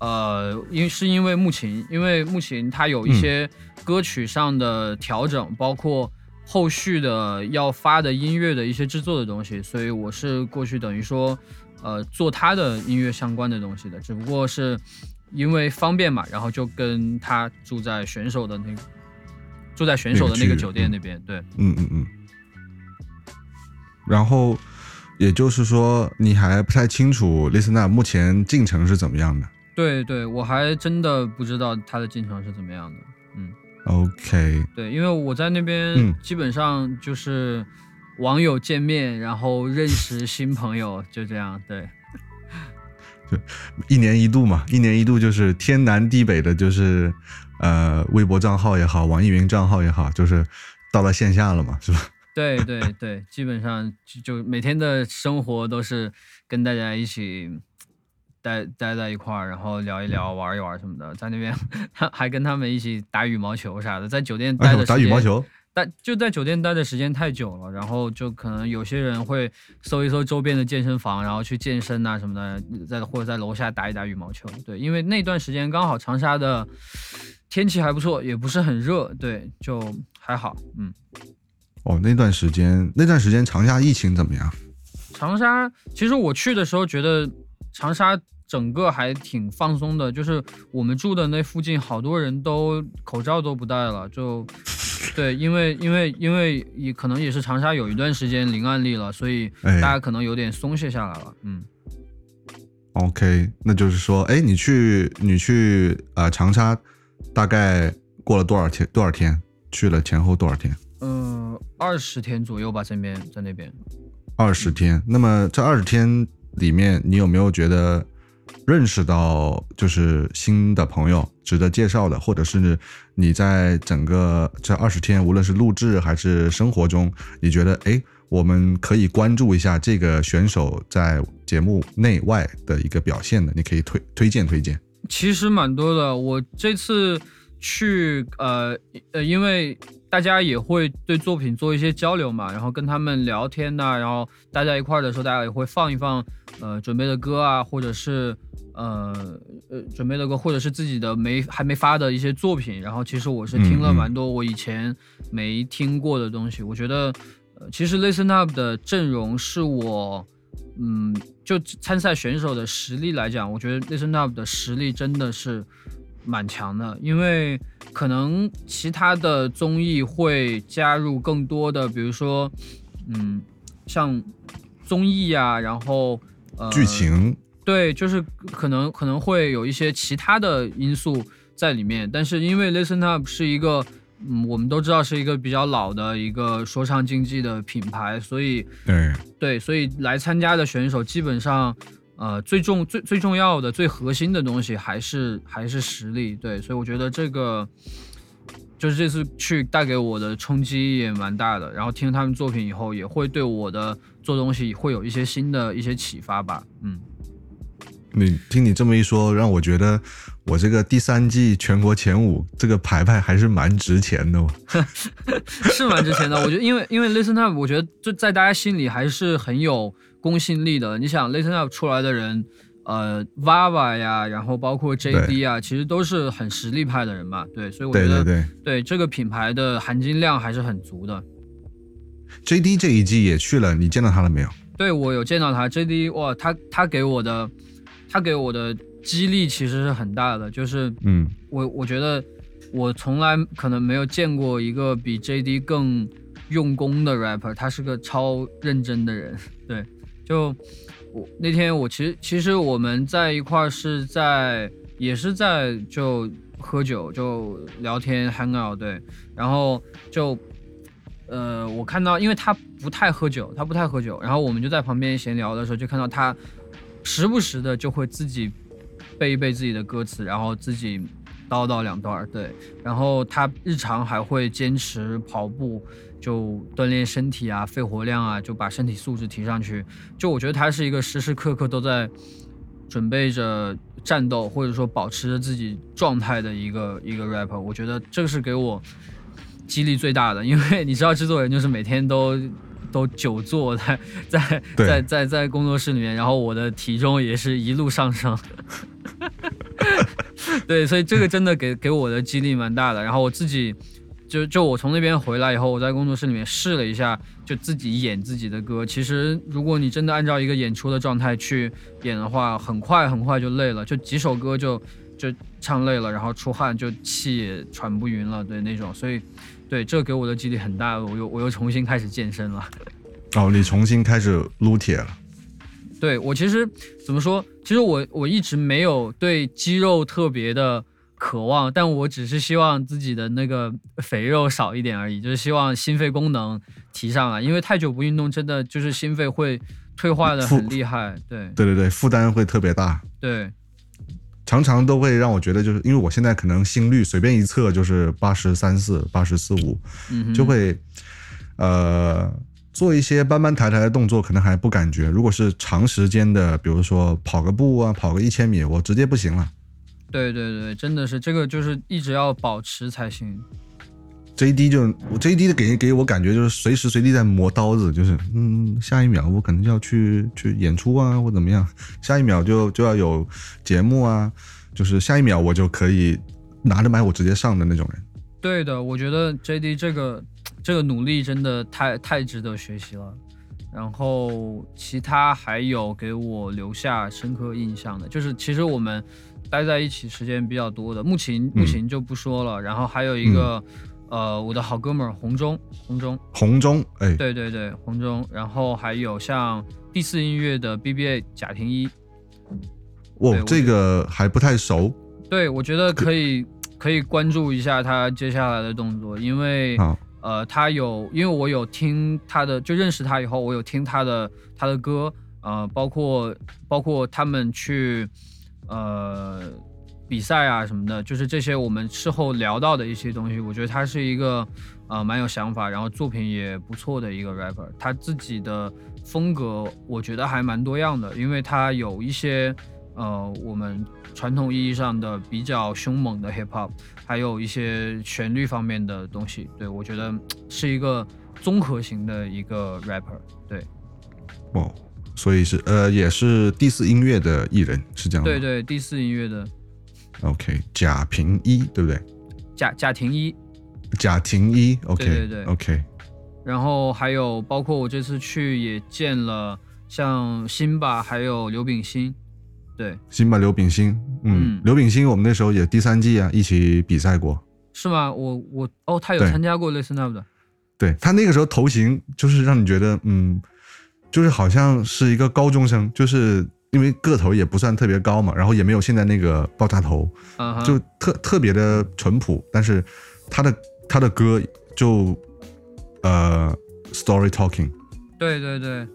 呃，因是因为木琴，因为木琴它有一嗯些歌曲上的调整，包括后续的要发的音乐的一些制作的东西，所以我是过去等于说，呃，做他的音乐相关的东西的，只不过是因为方便嘛，然后就跟他住在选手的那个。住在选手的那那个酒店嗯那边，对，嗯嗯嗯。然后也就是说，你还不太清楚 Listen Up 目前进程是怎么样的。对对，我还真的不知道他的进程是怎么样的。嗯，OK，对，因为我在那边嗯基本上就是网友见面，然后认识新朋友，就这样。对，一年一度嘛，一年一度就是天南地北的，就是呃微博账号也好，网易云账号也好，就是到了线下了嘛，是吧？对对对，基本上就就每天的生活都是跟大家一起待待在一块儿，然后聊一聊、玩一玩什么的。在那边还还跟他们一起打羽毛球啥的，在酒店待哎呦，的时间打羽毛球，但就在酒店待的时间太久了，然后就可能有些人会搜一搜周边的健身房，然后去健身啊什么的，在或者在楼下打一打羽毛球。对，因为那段时间刚好长沙的天气还不错，也不是很热，对，就还好。嗯，哦，那段时间，那段时间长沙疫情怎么样？长沙其实我去的时候觉得长沙整个还挺放松的，就是我们住的那附近好多人都口罩都不戴了，就对，因为因为因为也可能也是长沙有一段时间零案例了，所以哎大家可能有点松懈下来了。嗯，OK，那就是说，哎，你去你去呃长沙，大概过了多少天？多少天？去了前后多少天？呃，二十天左右吧，这边在那边。二十天。那么这二十天里面，你有没有觉得认识到就是新的朋友值得介绍的，或者是你在整个这二十天，无论是录制还是生活中，你觉得哎，我们可以关注一下这个选手在节目内外的一个表现的，你可以推推荐推荐。其实蛮多的。我这次去，呃呃，因为大家也会对作品做一些交流嘛，然后跟他们聊天呐、然后大家一块儿的时候，大家也会放一放呃准备的歌啊，或者是呃呃准备的歌，或者是自己的没还没发的一些作品。然后其实我是听了蛮多我以前没听过的东西，我觉得。呃，其实 Listen Up 的阵容是我，嗯，就参赛选手的实力来讲，我觉得 Listen Up 的实力真的是蛮强的，因为可能其他的综艺会加入更多的，比如说，嗯，像综艺呀、然后呃剧情，对，就是可能可能会有一些其他的因素在里面，但是因为 Listen Up 是一个，嗯，我们都知道是一个比较老的一个说唱竞技的品牌，所以对，对，所以来参加的选手基本上，呃，最重最最重要的、最核心的东西还是还是实力。对，所以我觉得这个就是这次去带给我的冲击也蛮大的。然后听他们作品以后，也会对我的做东西会有一些新的一些启发吧。嗯。你听你这么一说，让我觉得我这个第三季全国前五这个牌牌还是蛮值钱的哦。是蛮值钱的。我觉得，因为因为 Listen Up，我觉得就在大家心里还是很有公信力的。你想 Listen Up 出来的人，呃，Vava 呀，然后包括 JD 啊，其实都是很实力派的人嘛。对，所以我觉得对对对对这个品牌的含金量还是很足的。，JD 这一季也去了，你见到他了没有？对我有见到他，JD 哇，他他给我的他给我的激励其实是很大的，就是嗯，我我觉得我从来可能没有见过一个比 JD 更用功的 rapper，他是个超认真的人。对，就我那天我其实其实我们在一块儿是在也是在就喝酒就聊天 hang out 对，然后就呃，我看到，因为他不太喝酒，他不太喝酒，然后我们就在旁边闲聊的时候，就看到他时不时的就会自己背一背自己的歌词，然后自己叨叨两段，对，然后他日常还会坚持跑步，就锻炼身体啊，肺活量啊，就把身体素质提上去。就我觉得他是一个时时刻刻都在准备着战斗，或者说保持着自己状态的一个一个 rapper。我觉得这个是给我激励最大的，因为你知道制作人就是每天都都久坐在 在对在在在工作室里面，然后我的体重也是一路上升。对，所以这个真的给给我的激励蛮大的。然后我自己就就我从那边回来以后，我在工作室里面试了一下，就自己演自己的歌。其实如果你真的按照一个演出的状态去演的话，很快很快就累了，就几首歌就就唱累了，然后出汗就气也喘不匀了，对那种。所以对这给我的激励很大，我又我又重新开始健身了。哦，你重新开始撸铁了。对我其实怎么说？其实我我一直没有对肌肉特别的渴望，但我只是希望自己的那个肥肉少一点而已，就是希望心肺功能提上来。因为太久不运动，真的就是心肺会退化的很厉害。对对对对，负担会特别大，对常常都会让我觉得，就是因为我现在可能心率随便一测就是八十三四、八十四五，就会呃做一些搬搬抬抬的动作，可能还不感觉。如果是长时间的，比如说跑个步啊，跑个一千米，我直接不行了。对对对，真的是这个就是一直要保持才行。JD 就我 JD 的给给我感觉就是随时随地在磨刀子，就是嗯，下一秒我可能就要去去演出啊，或怎么样，下一秒就就要有节目啊，就是下一秒我就可以拿着麦我直接上的那种人。对的，我觉得 JD 这个这个努力真的太太值得学习了。然后其他还有给我留下深刻印象的，就是其实我们待在一起时间比较多的，木琴木琴就不说了，然后还有一个、呃我的好哥们儿红中红中，红中，哎，对对对红中，然后还有像第四音乐的 BBA 贾廷一，哇这个还不太熟。对我觉得可以可以关注一下他接下来的动作，因为。好，呃，他有，因为我有听他的，就认识他以后，我有听他的他的歌，呃，包括包括他们去呃比赛啊什么的，就是这些我们事后聊到的一些东西，我觉得他是一个呃蛮有想法，然后作品也不错的一个 rapper，他自己的风格我觉得还蛮多样的，因为他有一些呃我们传统意义上的比较凶猛的 hip hop。还有一些旋律方面的东西，对我觉得是一个综合型的一个 rapper，对哦，所以是呃也是第四音乐的艺人是这样吗？对对，第四音乐的 OK，贾平一对不对？贾贾廷一，贾廷一，OK，对对对。OK，然后还有包括我这次去也见了像辛巴还有刘秉新，对，辛巴刘秉新，嗯嗯，刘秉新我们那时候也第三季啊一起比赛过，是吗？我我哦，他有参加过 Listen Up 的，对他那个时候头型就是让你觉得，嗯，就是好像是一个高中生，就是因为个头也不算特别高嘛，然后也没有现在那个爆炸头，就特特别的淳朴，但是他的他的歌就呃 story talking，对对对。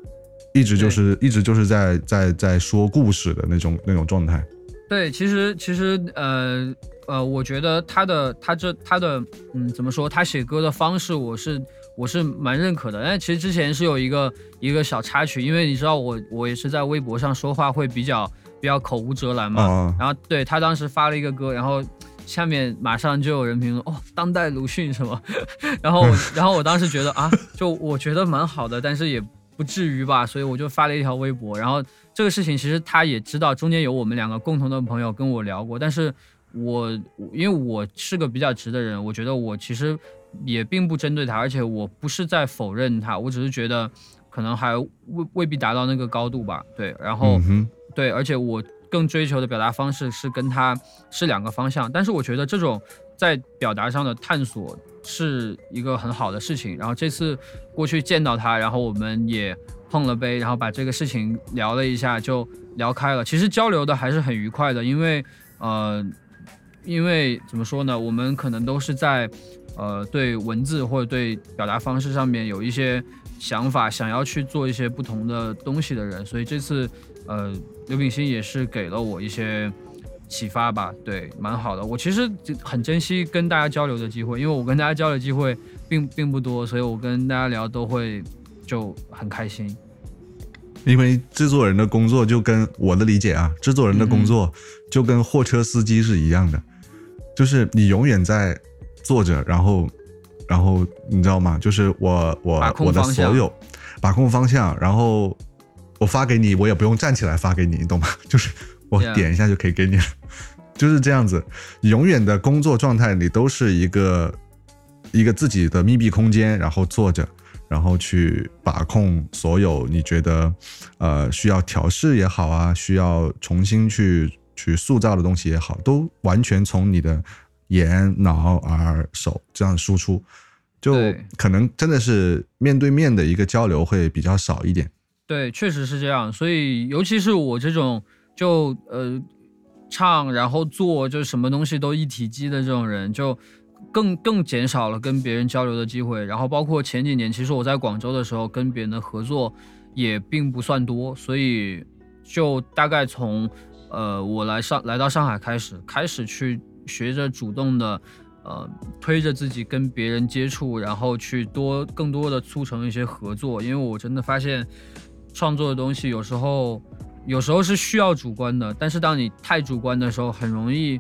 一直就是一直就是在在在说故事的那种那种状态。对，其实其实呃呃，我觉得他的他这他的嗯怎么说，他写歌的方式我是我是蛮认可的。但其实之前是有一个一个小插曲，因为你知道我我也是在微博上说话会比较比较口无遮拦嘛，啊然后对他当时发了一个歌，然后下面马上就有人评论哦，当代鲁迅什么，然后 然后我当时觉得啊，就我觉得蛮好的，但是也不至于吧，所以我就发了一条微博，然后这个事情其实他也知道，中间有我们两个共同的朋友跟我聊过，但是我因为我是个比较直的人，我觉得我其实也并不针对他，而且我不是在否认他，我只是觉得可能还未未必达到那个高度吧，对，然后。嗯，对，而且我更追求的表达方式是跟他是两个方向，但是我觉得这种在表达上的探索是一个很好的事情。然后这次过去见到他，然后我们也碰了杯，然后把这个事情聊了一下，就聊开了。其实交流的还是很愉快的，因为呃，因为怎么说呢，我们可能都是在呃对文字或者对表达方式上面有一些想法，想要去做一些不同的东西的人。所以这次呃刘秉新也是给了我一些启发吧，对，蛮好的。我其实很珍惜跟大家交流的机会，因为我跟大家交流机会并并不多，所以我跟大家聊都会就很开心。因为制作人的工作就跟我的理解啊，制作人的工作就跟货车司机是一样的，就是你永远在坐着，然后，然后你知道吗？就是我我我的所有把控方向，然后我发给你，我也不用站起来发给你，你懂吗？就是我点一下就可以给你了，就是这样子。永远的工作状态，你都是一个一个自己的密闭空间，然后坐着，然后去把控所有你觉得呃需要调试也好啊，需要重新去去塑造的东西也好，都完全从你的眼、脑、耳、手这样输出，就可能真的是面对面的一个交流会比较少一点。对，确实是这样。所以，尤其是我这种就呃唱然后做，就什么东西都一体机的这种人，就更更减少了跟别人交流的机会。然后，包括前几年，其实我在广州的时候，跟别人的合作也并不算多，所以就大概从呃我来上来到上海开始，开始去学着主动的。呃，推着自己跟别人接触，然后去多更多的促成一些合作，因为我真的发现，创作的东西有时候有时候是需要主观的，但是当你太主观的时候，很容易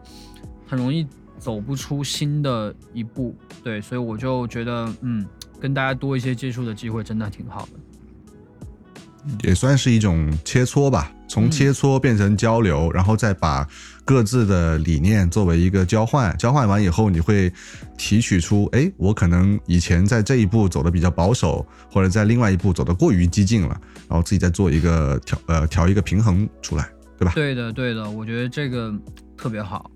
很容易走不出新的一步。对，所以我就觉得，嗯，跟大家多一些接触的机会，真的挺好的。也算是一种切磋吧，从切磋变成交流，然后再把各自的理念作为一个交换，交换完以后，你会提取出，哎，我可能以前在这一步走的比较保守，或者在另外一步走的过于激进了，然后自己再做一个调呃调一个平衡出来，对吧？对的，对的，我觉得这个特别好。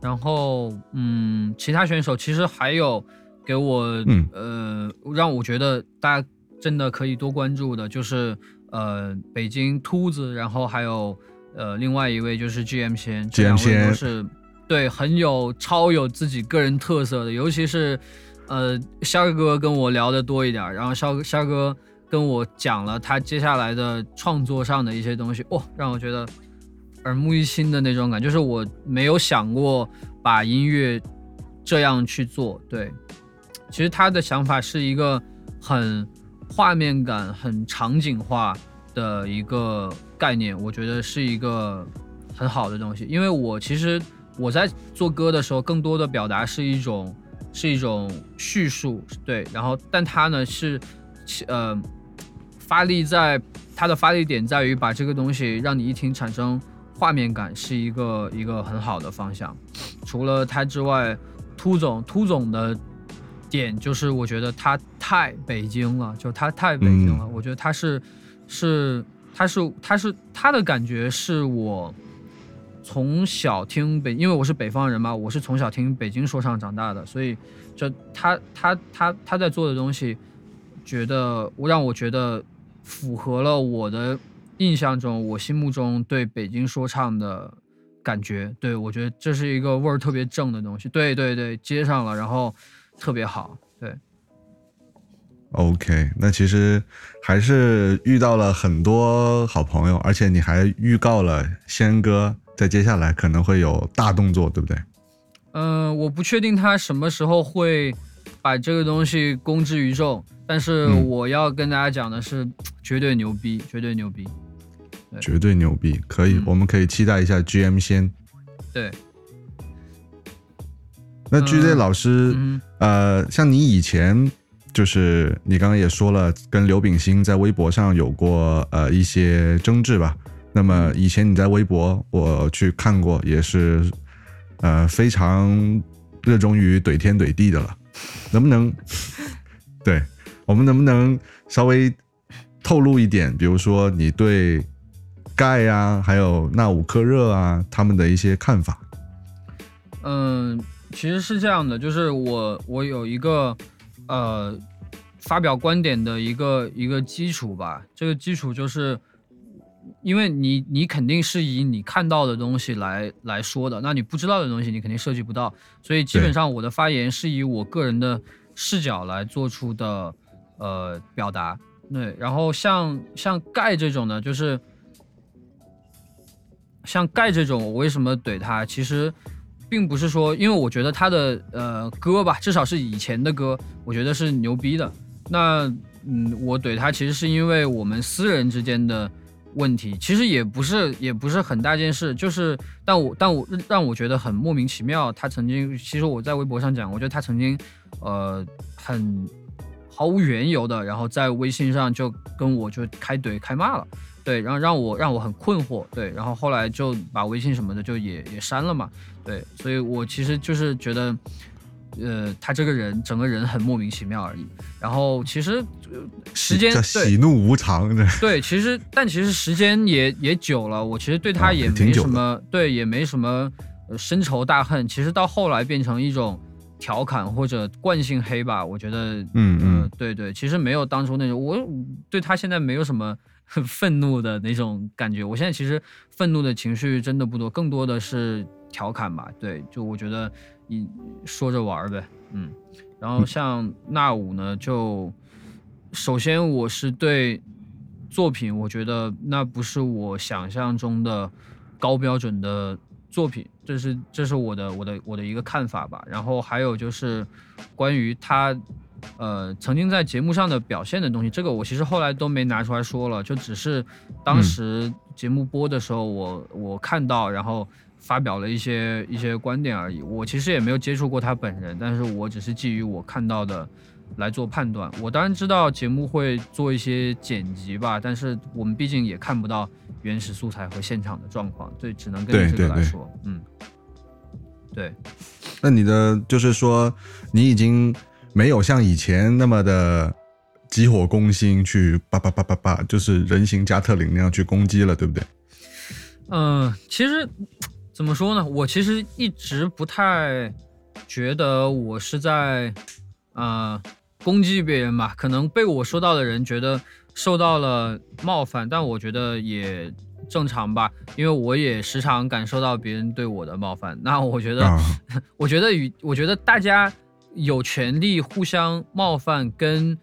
然后，嗯，其他选手其实还有给我，嗯呃，让我觉得大家真的可以多关注的，就是呃，北京秃子，然后还有呃，另外一位就是 GM 先，这两 GM 位先都是对很有超有自己个人特色的，尤其是呃，肖哥跟我聊的多一点，然后肖肖哥跟我讲了他接下来的创作上的一些东西，哇，让我觉得耳目一新的那种感，就是我没有想过把音乐这样去做。对，其实他的想法是一个很画面感、很场景化的一个概念，我觉得是一个很好的东西。因为我其实我在做歌的时候，更多的表达是一种是一种叙述，对，然后但它呢是呃发力在它的发力点在于把这个东西让你一听产生画面感，是一个一个很好的方向。除了他之外，秃总秃总的点就是我觉得他太北京了，就他太北京了。我觉得他是是他是他是他的感觉是我从小听北，因为我是北方人嘛，我是从小听北京说唱长大的，所以就他他他他在做的东西，觉得让我觉得符合了我的印象中，我心目中对北京说唱的感觉。对我觉得这是一个味儿特别正的东西。对对对，接上了，然后特别好。对，OK，那其实还是遇到了很多好朋友，而且你还预告了仙哥在接下来可能会有大动作，对不对？嗯、我不确定他什么时候会把这个东西公之于众，但是嗯我要跟大家讲的是，绝对牛逼，绝对牛逼。对绝对牛逼，可以，嗯我们可以期待一下 GM 先。对，那嗯老师，嗯呃，像你以前就是你刚刚也说了，跟刘秉新在微博上有过呃一些争执吧？那么以前你在微博我去看过，也是呃非常热衷于怼天怼地的了，能不能？对我们能不能稍微透露一点？比如说你对盖呀、还有那五克热啊他们的一些看法？嗯，其实是这样的，就是我我有一个呃发表观点的一个一个基础吧，这个基础就是因为你你肯定是以你看到的东西来来说的，那你不知道的东西你肯定涉及不到，所以基本上我的发言是以我个人的视角来做出的呃表达。对，然后像像盖这种呢，就是像盖这种，我为什么怼他？其实并不是说，因为我觉得他的呃歌吧，至少是以前的歌，我觉得是牛逼的。那嗯，我怼他其实是因为我们私人之间的问题，其实也不是也不是很大件事，就是但我但我让我觉得很莫名其妙。他曾经，其实我在微博上讲，我觉得他曾经呃很毫无缘由的，然后在微信上就跟我就开怼开骂了。对，然后让我让我很困惑，对，然后后来就把微信什么的就也也删了嘛，对，所以我其实就是觉得，呃，他这个人整个人很莫名其妙而已。然后其实、呃、时间喜怒无常的。对，其实但其实时间也也久了，我其实对他啊也没什么，对，也没什么呃深仇大恨。其实到后来变成一种调侃或者惯性黑吧，我觉得，嗯嗯呃，对对，其实没有当初那种，我对他现在没有什么愤怒的那种感觉。我现在其实愤怒的情绪真的不多，更多的是调侃吧。对，就我觉得你说着玩儿呗，嗯。然后像那五呢，就首先我是对作品，我觉得那不是我想象中的高标准的作品，这是这是我的我的我的一个看法吧。然后还有就是关于他呃曾经在节目上的表现的东西，这个我其实后来都没拿出来说了，就只是当时节目播的时候我，我看到然后发表了一些一些观点而已。我其实也没有接触过他本人，但是我只是基于我看到的。来做判断，我当然知道节目会做一些剪辑吧，但是我们毕竟也看不到原始素材和现场的状况，对，只能根据这对对对个来说，嗯，对，那你的就是说，你已经没有像以前那么的急火攻心，去叭叭叭叭叭，就是人形加特林那样去攻击了，对不对？嗯、其实怎么说呢？我其实一直不太觉得我是在呃攻击别人吧，可能被我说到的人觉得受到了冒犯，但我觉得也正常吧，因为我也时常感受到别人对我的冒犯。那我觉得，啊 我觉得与我觉得大家有权利互相冒犯，跟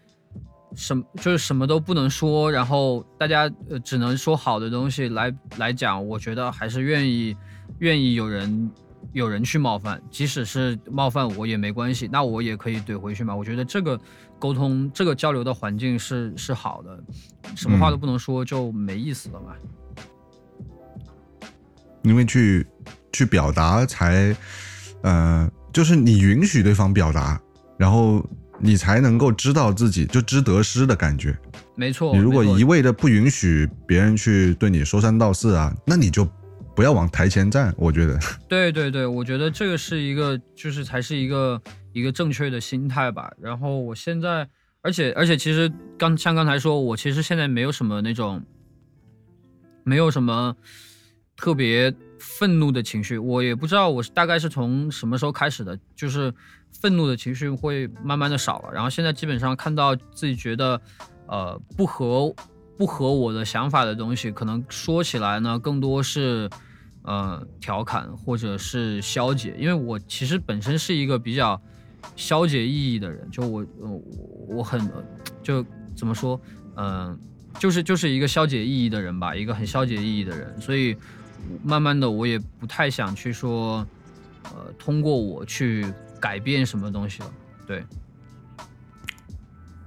什么就是什么都不能说，然后大家呃只能说好的东西来来讲，我觉得还是愿意愿意有人有人去冒犯，即使是冒犯我也没关系，那我也可以怼回去嘛。我觉得这个沟通这个交流的环境是是好的，什么话都不能说就没意思了嘛。因为去去表达才，呃，就是你允许对方表达，然后你才能够知道自己就知得失的感觉。没错，你如果一味的不允许别人去对你说三道四啊，那你就不要往台前站。我觉得，对对对，我觉得这个是一个，就是才是一个一个正确的心态吧。然后我现在，而且而且，其实刚像刚才说，我其实现在没有什么那种，没有什么特别愤怒的情绪。我也不知道我是大概是从什么时候开始的，就是愤怒的情绪会慢慢的少了。然后现在基本上看到自己觉得，呃，不合不合我的想法的东西，可能说起来呢，更多是。呃，调侃或者是消解，因为我其实本身是一个比较消解意义的人，就我呃我很就怎么说，嗯、就是就是一个消解意义的人吧，一个很消解意义的人，所以慢慢的我也不太想去说，呃，通过我去改变什么东西了，对，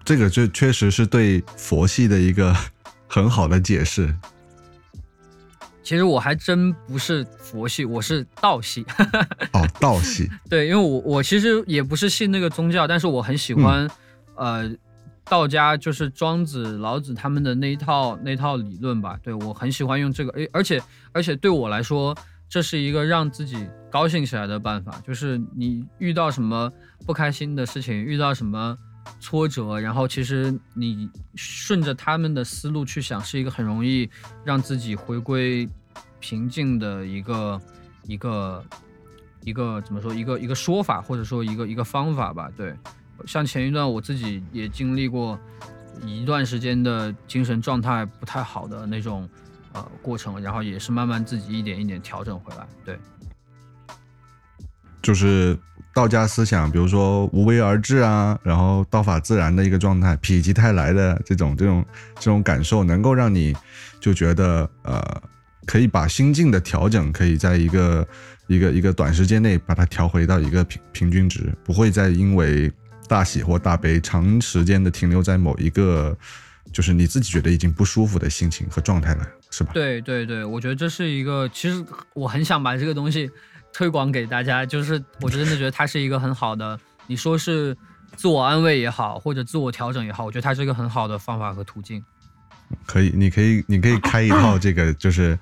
这个就确实是对佛系的一个很好的解释。其实我还真不是佛系，我是道系。哦，道系，对，因为我我其实也不是信那个宗教，但是我很喜欢，呃，道家就是庄子、老子他们的那一套那套理论吧。对我很喜欢用这个，诶，而且而且对我来说，这是一个让自己高兴起来的办法。就是你遇到什么不开心的事情，遇到什么挫折，然后其实你顺着他们的思路去想，是一个很容易让自己回归平静的一个一个一个怎么说一个一个说法，或者说一个一个方法吧。对，像前一段我自己也经历过一段时间的精神状态不太好的那种呃过程，然后也是慢慢自己一点一点调整回来。对，就是道家思想，比如说无为而治啊，然后道法自然的一个状态，否极泰来的这种这种这种感受，能够让你就觉得呃，可以把心境的调整，可以在一个一个一个短时间内把它调回到一个平平均值，不会再因为大喜或大悲长时间的停留在某一个就是你自己觉得已经不舒服的心情和状态了，是吧？对对对，我觉得这是一个，其实我很想把这个东西推广给大家，就是我真的觉得它是一个很好的，你说是自我安慰也好，或者自我调整也好，我觉得它是一个很好的方法和途径。可以，你可以，你可以开一套这个，就是，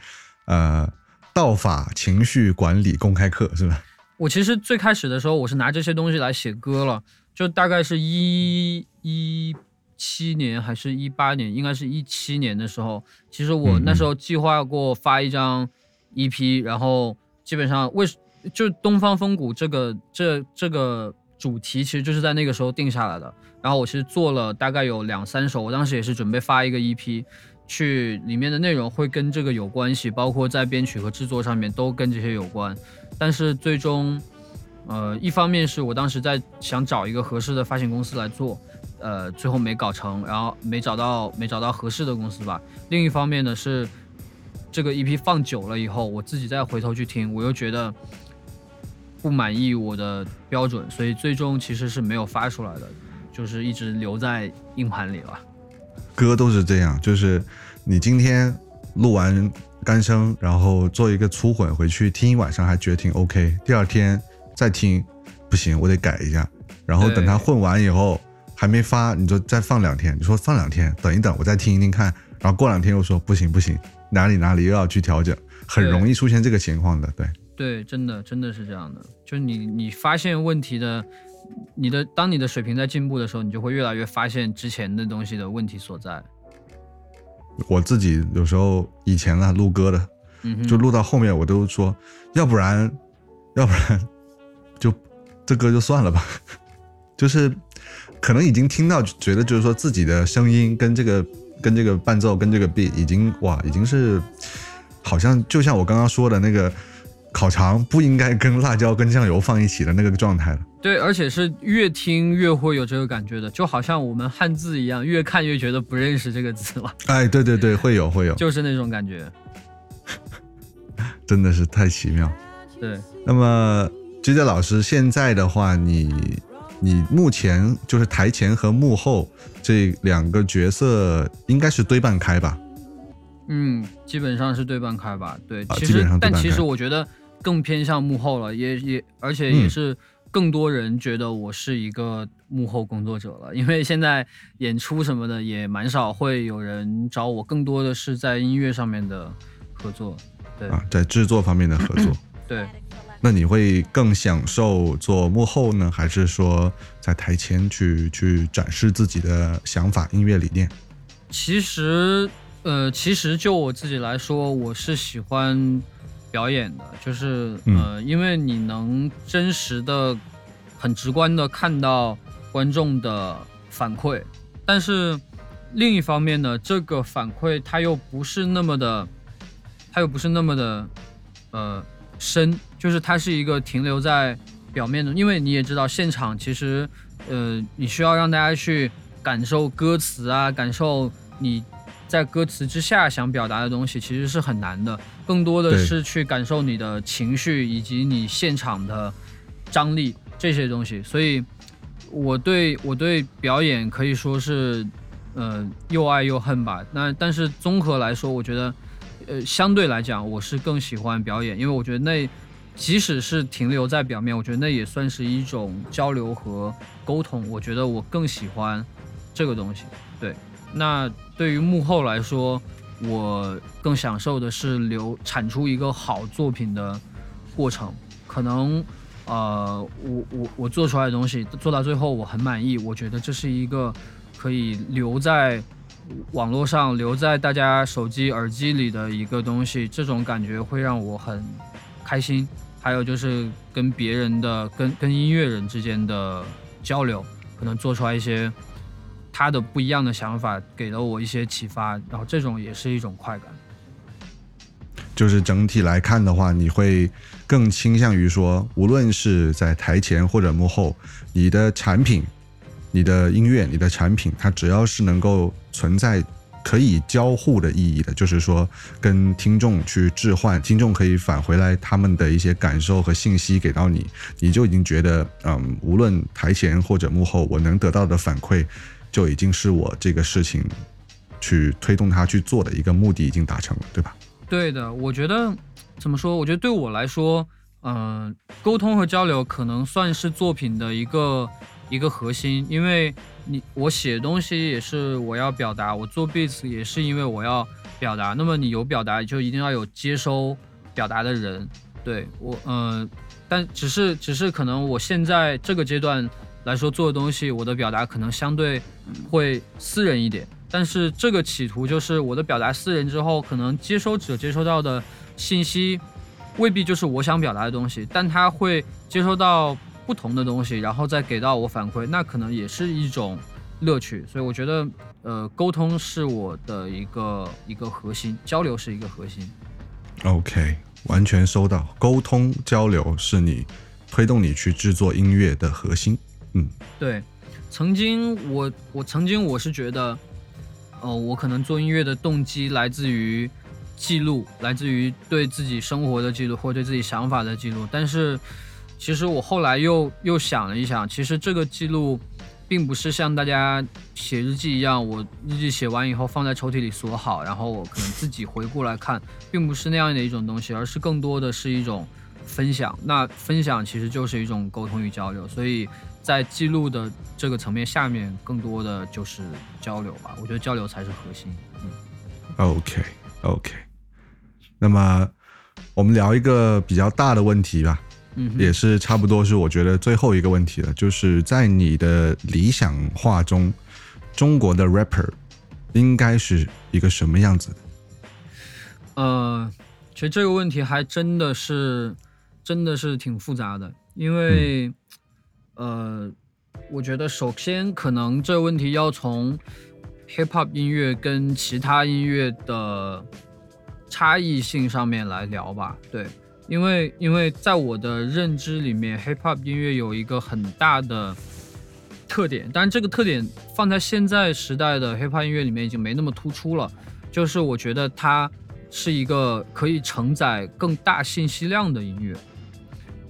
呃，道法情绪管理公开课，是吧？我其实最开始的时候，我是拿这些东西来写歌了，就大概是一一七年还是一八年，应该是一七年的时候。其实我那时候计划过发一张 EP，然后基本上为就东方风谷这个这这个主题，其实就是在那个时候定下来的。然后我其实做了大概有两三首，我当时也是准备发一个 EP，去里面的内容会跟这个有关系，包括在编曲和制作上面都跟这些有关。但是最终，呃，一方面是我当时在想找一个合适的发行公司来做，呃，最后没搞成，然后没找到没找到合适的公司吧。另一方面呢是，这个 EP 放久了以后，我自己再回头去听，我又觉得不满意我的标准，所以最终其实是没有发出来的，就是一直留在硬盘里了。歌都是这样，就是你今天录完干声，然后做一个粗混回去听一晚上，还觉得挺 OK，第二天再听不行，我得改一下，然后等他混完以后还没发，你就再放两天，你说放两天，等一等，我再听一听看，然后过两天又说不行不行，哪里哪里又要去调整，很容易出现这个情况的，对。对，真的真的是这样的，就是你你发现问题的，你的当你的水平在进步的时候，你就会越来越发现之前的东西的问题所在。我自己有时候以前啊录歌的，嗯就录到后面我都说，要不然，要不然就这歌就算了吧，就是可能已经听到觉得就是说自己的声音跟这个跟这个伴奏跟这个 beat 已经哇已经是好像就像我刚刚说的那个烤肠不应该跟辣椒跟酱油放一起的那个状态了。对，而且是越听越会有这个感觉的，就好像我们汉字一样，越看越觉得不认识这个字了，哎，对对对，会有会有，就是那种感觉。真的是太奇妙。对，那么，吉德老师，现在的话，你你目前就是台前和幕后这两个角色，应该是对半开吧？嗯，基本上是对半开吧。对，其实、但其实我觉得更偏向幕后了，也也而且嗯也是更多人觉得我是一个幕后工作者了，因为现在演出什么的也蛮少会有人找我，更多的是在音乐上面的合作。对、啊，在制作方面的合作，对，那你会更享受做幕后呢，还是说在台前去去展示自己的想法、音乐理念？其实，呃，其实就我自己来说，我是喜欢表演的，就是呃，因为你能真实的、很直观的看到观众的反馈，但是另一方面呢，这个反馈它又不是那么的，它又不是那么的，呃，深，就是它是一个停留在表面的，因为你也知道，现场其实，呃，你需要让大家去感受歌词啊，感受你在歌词之下想表达的东西，其实是很难的，更多的是去感受你的情绪以及你现场的张力这些东西，所以我对我对表演可以说是，呃，又爱又恨吧。那但是综合来说，我觉得，呃，相对来讲，我是更喜欢表演，因为我觉得那即使是停留在表面，我觉得那也算是一种交流和沟通。我觉得我更喜欢这个东西。对，那对于幕后来说，我更享受的是留产出一个好作品的过程。可能，呃，我我我做出来的东西做到最后我很满意，我觉得这是一个可以留在网络上、留在大家手机耳机里的一个东西，这种感觉会让我很开心。还有就是跟别人的、跟跟音乐人之间的交流，可能做出来一些他的不一样的想法，给了我一些启发，然后这种也是一种快感。就是整体来看的话，你会更倾向于说，无论是在台前或者幕后，你的产品、你的音乐、你的产品，它只要是能够存在可以交互的意义的，就是说跟听众去置换，听众可以返回来他们的一些感受和信息给到你，你就已经觉得，嗯，无论台前或者幕后，我能得到的反馈，就已经是我这个事情去推动它去做的一个目的已经达成了，对吧？对的，我觉得怎么说？我觉得对我来说，嗯、沟通和交流可能算是作品的一个一个核心，因为你我写东西也是我要表达，我做 beats 也是因为我要表达。那么你有表达，就一定要有接收表达的人。对我，嗯、但只是只是可能我现在这个阶段来说做的东西，我的表达可能相对会私人一点。但是这个企图就是我的表达私人之后，可能接收者接收到的信息未必就是我想表达的东西，但他会接收到不同的东西，然后再给到我反馈，那可能也是一种乐趣。所以我觉得，呃，沟通是我的一个一个核心，交流是一个核心。OK，完全收到。沟通交流是你推动你去制作音乐的核心。嗯，对，曾经我我曾经我是觉得，呃，我可能做音乐的动机来自于记录，来自于对自己生活的记录或对自己想法的记录。但是，其实我后来又又想了一想，其实这个记录，并不是像大家写日记一样，我日记写完以后放在抽屉里锁好，然后我可能自己回顾来看，并不是那样的一种东西，而是更多的是一种分享。那分享其实就是一种沟通与交流，所以在记录的这个层面下面，更多的就是交流吧。我觉得交流才是核心。嗯，OK OK，那么我们聊一个比较大的问题吧，嗯也是差不多是我觉得最后一个问题了，就是在你的理想化中，中国的 rapper 应该是一个什么样子的？呃，其实这个问题还真的是，真的是挺复杂的，因为，呃，我觉得首先可能这个问题要从 hip hop 音乐跟其他音乐的差异性上面来聊吧。对，因为因为在我的认知里面，hip hop 音乐有一个很大的特点，但是这个特点放在现在时代的 hip hop 音乐里面已经没那么突出了。就是我觉得它是一个可以承载更大信息量的音乐。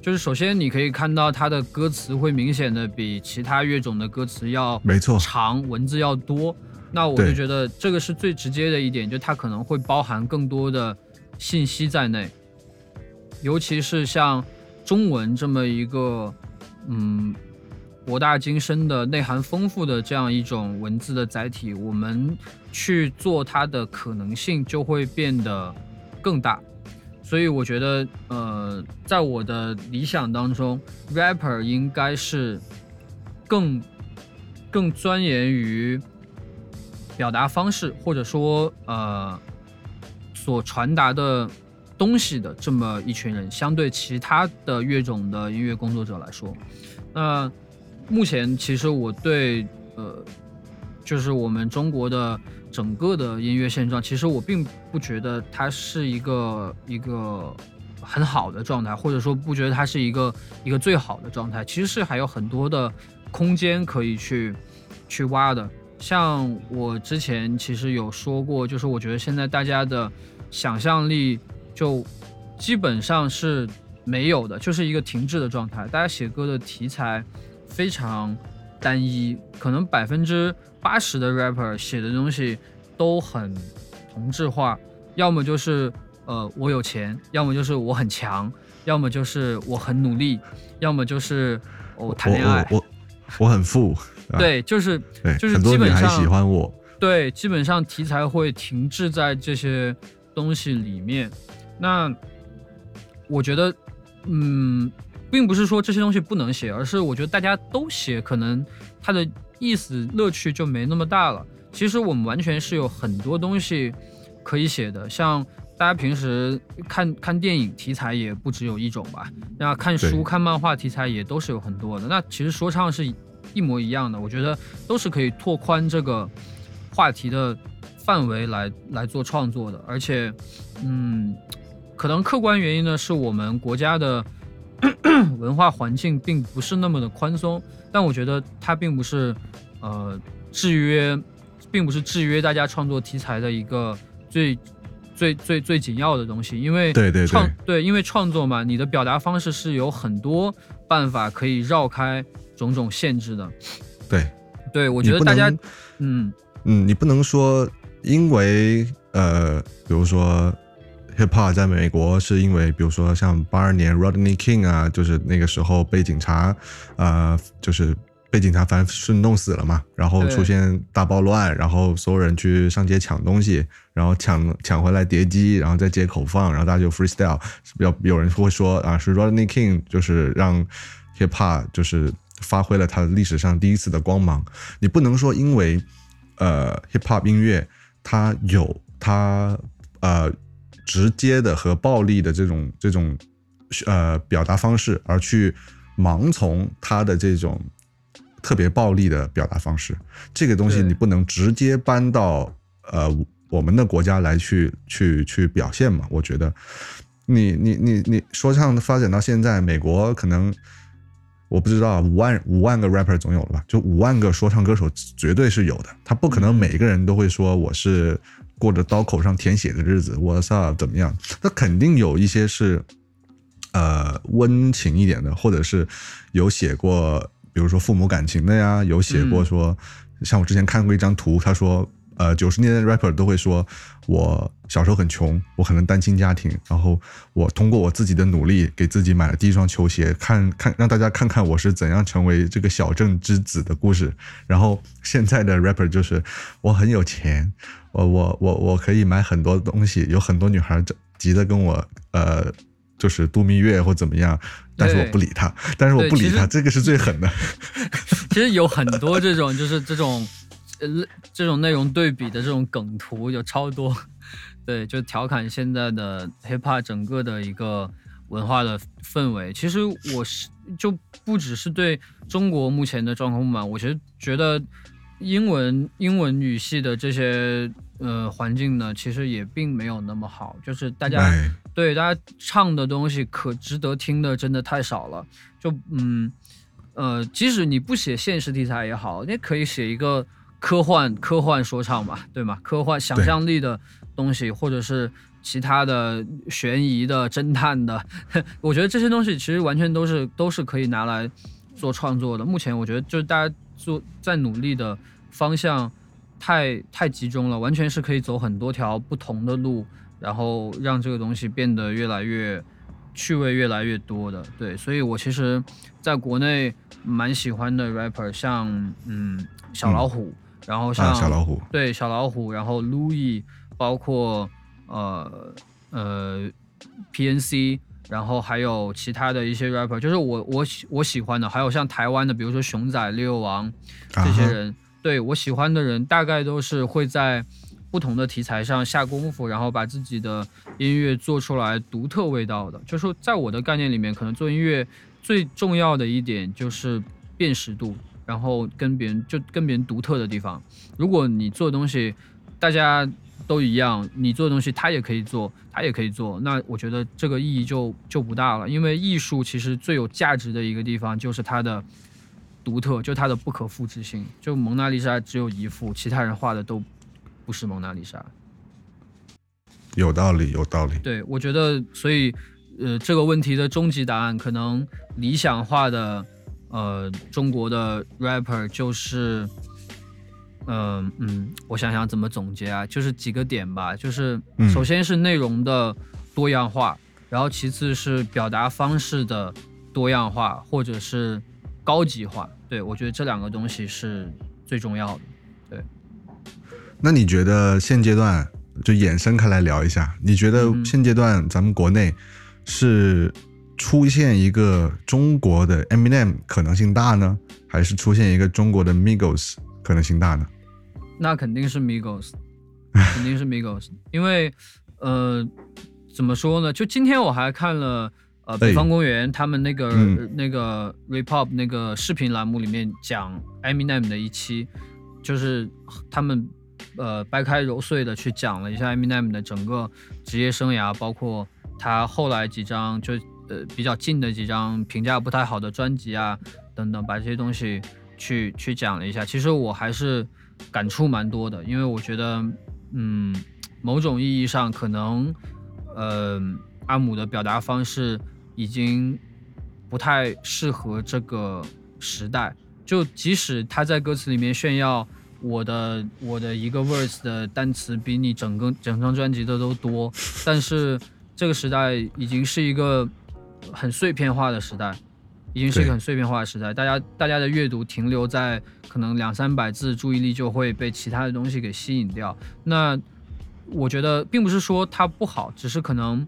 就是首先你可以看到它的歌词会明显的比其他乐种的歌词要没错长，文字要多。那我就觉得这个是最直接的一点，就它可能会包含更多的信息在内，尤其是像中文这么一个嗯博大精深的、内涵丰富的这样一种文字的载体，我们去做它的可能性就会变得更大。所以我觉得，呃，在我的理想当中，rapper 应该是更更钻研于表达方式，或者说呃所传达的东西的这么一群人，相对其他的乐种的音乐工作者来说，那目前其实我对呃，就是我们中国的整个的音乐现状，其实我并不觉得它是一个一个很好的状态，或者说不觉得它是一个一个最好的状态，其实是还有很多的空间可以去去挖的。像我之前其实有说过，就是我觉得现在大家的想象力就基本上是没有的，就是一个停滞的状态。大家写歌的题材非常单一，可能百分之八十的 rapper 写的东西都很同质化，要么就是呃我有钱，要么就是我很强，要么就是我很努力，要么就是我谈恋爱。我我很富，啊对，就是，就是基本上喜欢我。对，基本上题材会停滞在这些东西里面。那我觉得，嗯，并不是说这些东西不能写，而是我觉得大家都写，可能它的意思乐趣就没那么大了。其实我们完全是有很多东西可以写的，像大家平时看看电影题材也不只有一种吧，那看书、看漫画题材也都是有很多的。那其实说唱是一模一样的，我觉得都是可以拓宽这个话题的范围来来做创作的，而且，嗯，可能客观原因呢，是我们国家的 文化环境并不是那么的宽松，但我觉得它并不是呃制约，并不是制约大家创作题材的一个最最最最紧要的东西，因为对对对。创对，因为创作嘛，你的表达方式是有很多办法可以绕开种种限制的。对，对我觉得大家嗯。嗯，你不能说因为呃，比如说 hip hop 在美国是因为，比如说像八二年 Rodney King 啊，就是那个时候被警察呃，就是被警察反正是弄死了嘛，然后出现大暴乱，然后所有人去上街抢东西，然后抢抢回来碟机，然后在街口放，然后大家就 freestyle，有有人会说啊，是 Rodney King 就是让 hip hop 就是发挥了它历史上第一次的光芒。你不能说因为呃 hip hop 音乐它有它呃直接的和暴力的这种这种呃表达方式，而去盲从他的这种特别暴力的表达方式。这个东西你不能直接搬到呃我们的国家来去去去表现嘛？我觉得你你你你说唱发展到现在，美国可能。我不知道五万五万个 rapper 总有了吧？就五万个说唱歌手绝对是有的，他不可能每一个人都会说我是过着刀口上舔血的日子，我操怎么样？那肯定有一些是呃温情一点的，或者是有写过，比如说父母感情的呀，有写过说，像我之前看过一张图，他说。呃，九十年代的 rapper 都会说，我小时候很穷，我可能单亲家庭，然后我通过我自己的努力，给自己买了第一双球鞋，看看让大家看看我是怎样成为这个小镇之子的故事。然后现在的 rapper 就是我很有钱，我我我我可以买很多东西，有很多女孩急着跟我呃。就是度蜜月或怎么样，但是我不理他，但是我不理他，这个是最狠的。其实有很多这种就是这种呃这种内容对比的这种梗图有超多，对，就调侃现在的 hip hop 整个的一个文化的氛围。其实我是就不只是对中国目前的状况不满，我其实觉得英文英文语系的这些呃环境呢，其实也并没有那么好，就是大家。哎，对大家唱的东西可值得听的真的太少了。就嗯呃，即使你不写现实题材也好，你也可以写一个科幻科幻说唱嘛，对吗？科幻想象力的东西，或者是其他的悬疑的、侦探的，我觉得这些东西其实完全都是都是可以拿来做创作的。目前我觉得就是大家做在努力的方向太太集中了，完全是可以走很多条不同的路。然后让这个东西变得越来越趣味越来越多的，对，所以我其实在国内蛮喜欢的 rapper，像嗯小老虎，然后像、啊，小老虎，对小老虎，然后 Louis，包括呃呃 PNC，然后还有其他的一些 rapper，就是我我喜我喜欢的，还有像台湾的，比如说熊仔、六王这些人，对我喜欢的人大概都是会在不同的题材上下功夫，然后把自己的音乐做出来独特味道的。就是说在我的概念里面，可能做音乐最重要的一点就是辨识度，然后跟别人就跟别人独特的地方。如果你做的东西大家都一样，你做的东西他也可以做，他也可以做，那我觉得这个意义就就不大了。因为艺术其实最有价值的一个地方就是它的独特，就它的不可复制性。就蒙娜丽莎只有一幅，其他人画的都不是蒙娜丽莎。有道理，有道理。对，我觉得，所以，呃，这个问题的终极答案，可能理想化的，呃，中国的 rapper 就是，嗯、嗯，我想想怎么总结啊，就是几个点吧，就是嗯首先是内容的多样化，然后其次是表达方式的多样化，或者是高级化。对我觉得这两个东西是最重要的。对那你觉得现阶段就衍生开来聊一下，你觉得现阶段咱们国内是出现一个中国的 Eminem 可能性大呢，还是出现一个中国的 Migos 可能性大呢？那肯定是 Migos，肯定是 Migos，因为呃，怎么说呢？就今天我还看了呃北方公园他们那个、嗯那个 Repop 那个视频栏目里面讲 Eminem 的一期，就是他们呃掰开揉碎的去讲了一下 Eminem 的整个职业生涯，包括他后来几张就呃比较近的几张评价不太好的专辑啊等等，把这些东西去去讲了一下。其实我还是感触蛮多的，因为我觉得，嗯，某种意义上可能，呃，阿姆的表达方式已经不太适合这个时代。就即使他在歌词里面炫耀我的我的一个 verse 的单词比你整个整张专辑的都多，但是这个时代已经是一个很碎片化的时代，已经是一个很碎片化的时代。大家大家的阅读停留在可能两三百字，注意力就会被其他的东西给吸引掉。那我觉得并不是说它不好，只是可能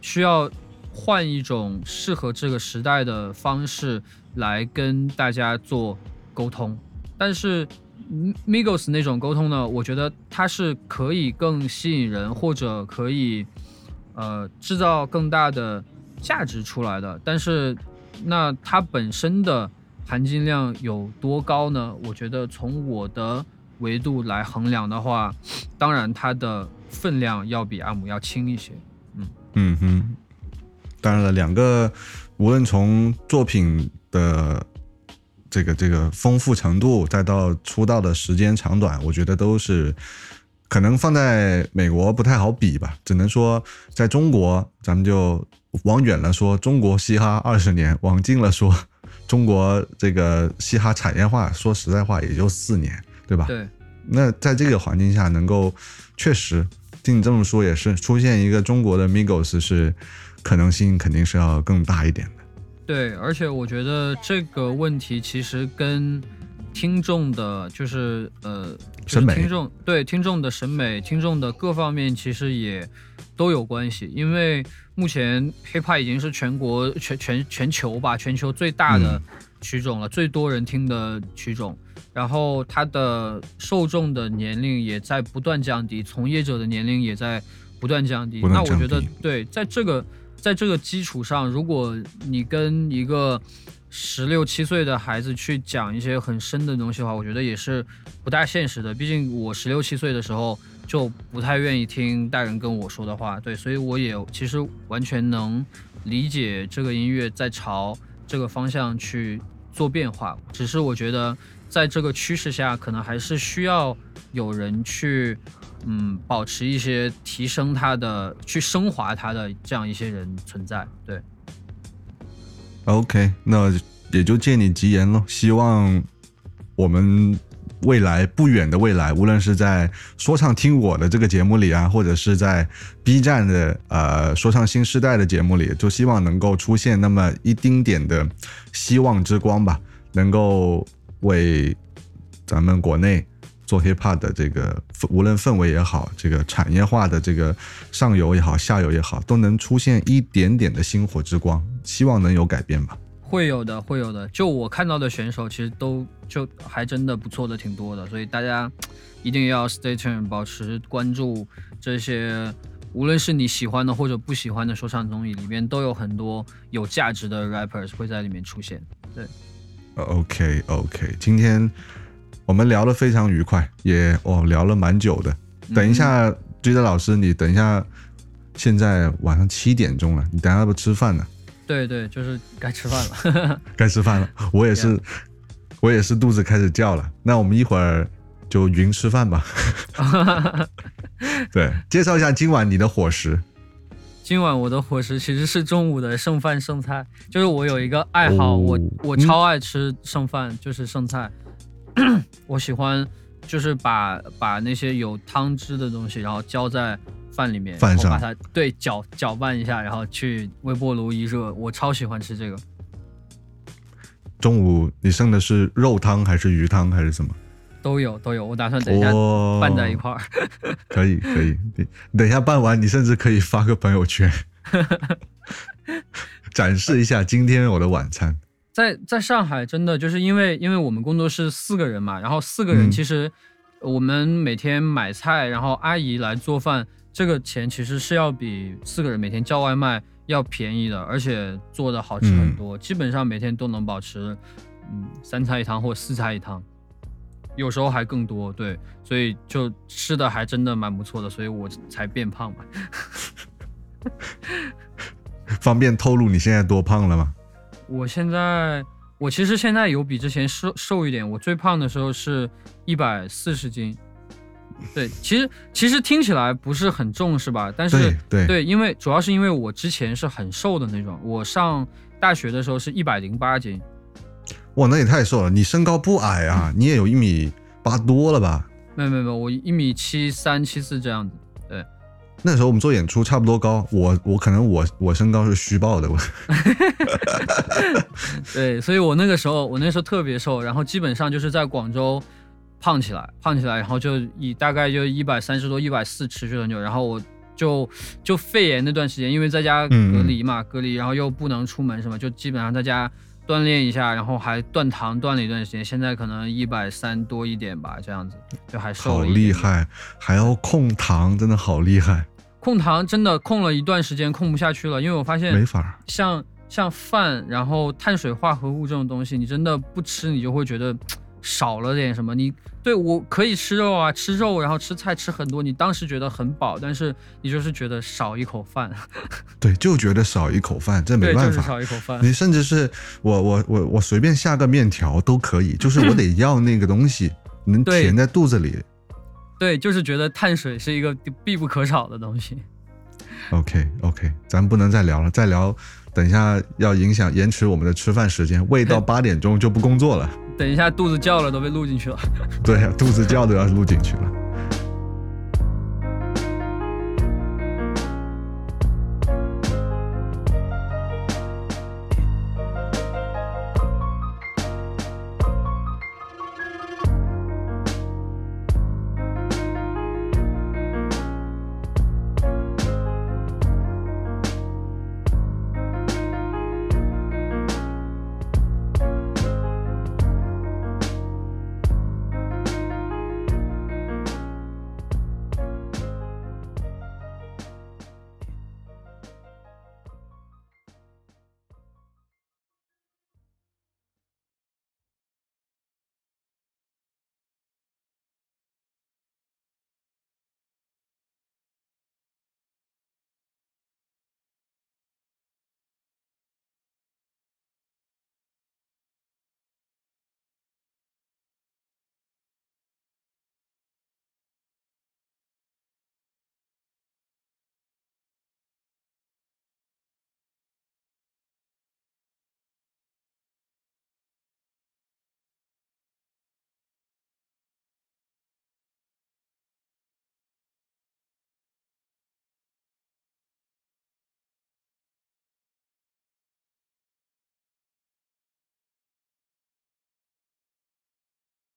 需要换一种适合这个时代的方式来跟大家做沟通。但是嗯 Migos 那种沟通呢，我觉得它是可以更吸引人，或者可以呃制造更大的价值出来的。但是那它本身的含金量有多高呢？我觉得从我的维度来衡量的话，当然它的分量要比阿姆要轻一些。嗯嗯哼，当然了，两个无论从作品的这个这个丰富程度，再到出道的时间长短，我觉得都是可能放在美国不太好比吧。只能说在中国，咱们就往远了说，中国嘻哈二十年；往近了说，中国这个嘻哈产业化，说实在话也就四年，对吧？对，那在这个环境下，能够确实听你这么说，也是出现一个中国的 Migos 是可能性肯定是要更大一点的。对，而且我觉得这个问题其实跟听众的，就是呃，就是审美听众对听众的审美、听众的各方面其实也都有关系。因为目前 hiphop 已经是全国全全全球吧，全球最大的曲种了，最多人听的曲种。然后它的受众的年龄也在不断降低，从业者的年龄也在不断降低。那我觉得对，在这个在这个基础上，如果你跟一个十六七岁的孩子去讲一些很深的东西的话，我觉得也是不大现实的。毕竟我十六七岁的时候就不太愿意听大人跟我说的话，对，所以我也其实完全能理解这个音乐在朝这个方向去做变化。只是我觉得在这个趋势下，可能还是需要有人去。嗯，保持一些提升它的、去升华它的这样一些人存在，对，OK，那也就借你吉言了。希望我们未来不远的未来，无论是在说唱听我的这个节目里啊，或者是在 B 站的呃说唱新时代的节目里，就希望能够出现那么一丁点的希望之光吧，能够为咱们国内做 hiphop 的这个无论氛围也好，这个产业化的这个上游也好，下游也好，都能出现一点点的星火之光，希望能有改变吧。会有的，会有的。就我看到的选手，其实都就还真的不错的挺多的，所以大家 一定要 stay tuned，保持关注这些，无论是你喜欢的或者不喜欢的说唱综艺，里面都有很多有价值的 rappers 会在里面出现。对，OK OK，今天我们聊得非常愉快，也哦聊了蛮久的。等一下，追德老师，你等一下，现在晚上七点钟了，你等一下要不吃饭呢？对对，就是该吃饭了。该吃饭了，我也是，我也是肚子开始叫了。那我们一会儿就云吃饭吧。对，介绍一下今晚你的伙食。今晚我的伙食其实是中午的剩饭剩菜，就是我有一个爱好，哦我我超爱吃剩饭，就是剩菜。我喜欢就是把把那些有汤汁的东西，然后浇在饭里面，饭上然后把它对搅搅拌一下，然后去微波炉一热，我超喜欢吃这个。中午你剩的是肉汤还是鱼汤还是什么？都有都有，我打算等一下哦拌在一块儿。可以可以，你你等一下拌完，你甚至可以发个朋友圈，展示一下今天我的晚餐。在在上海，真的就是因为因为我们工作室四个人嘛，然后四个人嗯其实我们每天买菜，然后阿姨来做饭，这个钱其实是要比四个人每天叫外卖要便宜的，而且做的好吃很多，基本上每天都能保持嗯三菜一汤或四菜一汤，有时候还更多，对，所以就吃的还真的蛮不错的，所以我才变胖嘛。方便透露你现在多胖了吗？我现在我其实现在有比之前瘦瘦一点，我最胖的时候是一百四十斤。对，其实其实听起来不是很重是吧？但是对对因为主要是因为我之前是很瘦的那种，我上大学的时候是一百零八斤。哇，那也太瘦了！你身高不矮啊，你也有一米八多了吧？没有没有没有，我一米七三七四这样子。对，那时候我们做演出差不多高，我我可能我我身高是虚报的，我。对，所以我那个时候我那时候特别瘦，然后基本上就是在广州。胖起来，胖起来，然后就以大概就一百三十多、一百四持续很久，然后我就就肺炎那段时间，因为在家隔离嘛，隔离，然后又不能出门什么，就基本上在家锻炼一下，然后还断糖断了一段时间，现在可能一百三多一点吧，这样子就还瘦了。好厉害，还要控糖，真的好厉害。控糖真的控了一段时间，控不下去了，因为我发现没法，像像饭，然后碳水化合物这种东西，你真的不吃，你就会觉得。少了点什么？你对我可以吃肉啊，吃肉，然后吃菜，吃很多。你当时觉得很饱，但是你就是觉得少一口饭。对，就觉得少一口饭，这没办法。少一口饭。你甚至是我我我我随便下个面条都可以，就是我得要那个东西能填在肚子里。对，就是觉得碳水是一个必不可少的东西。OK OK，咱不能再聊了，再聊等一下要影响延迟我们的吃饭时间，胃到八点钟就不工作了。等一下，肚子叫了都被录进去了。对呀，肚子叫都要录进去了。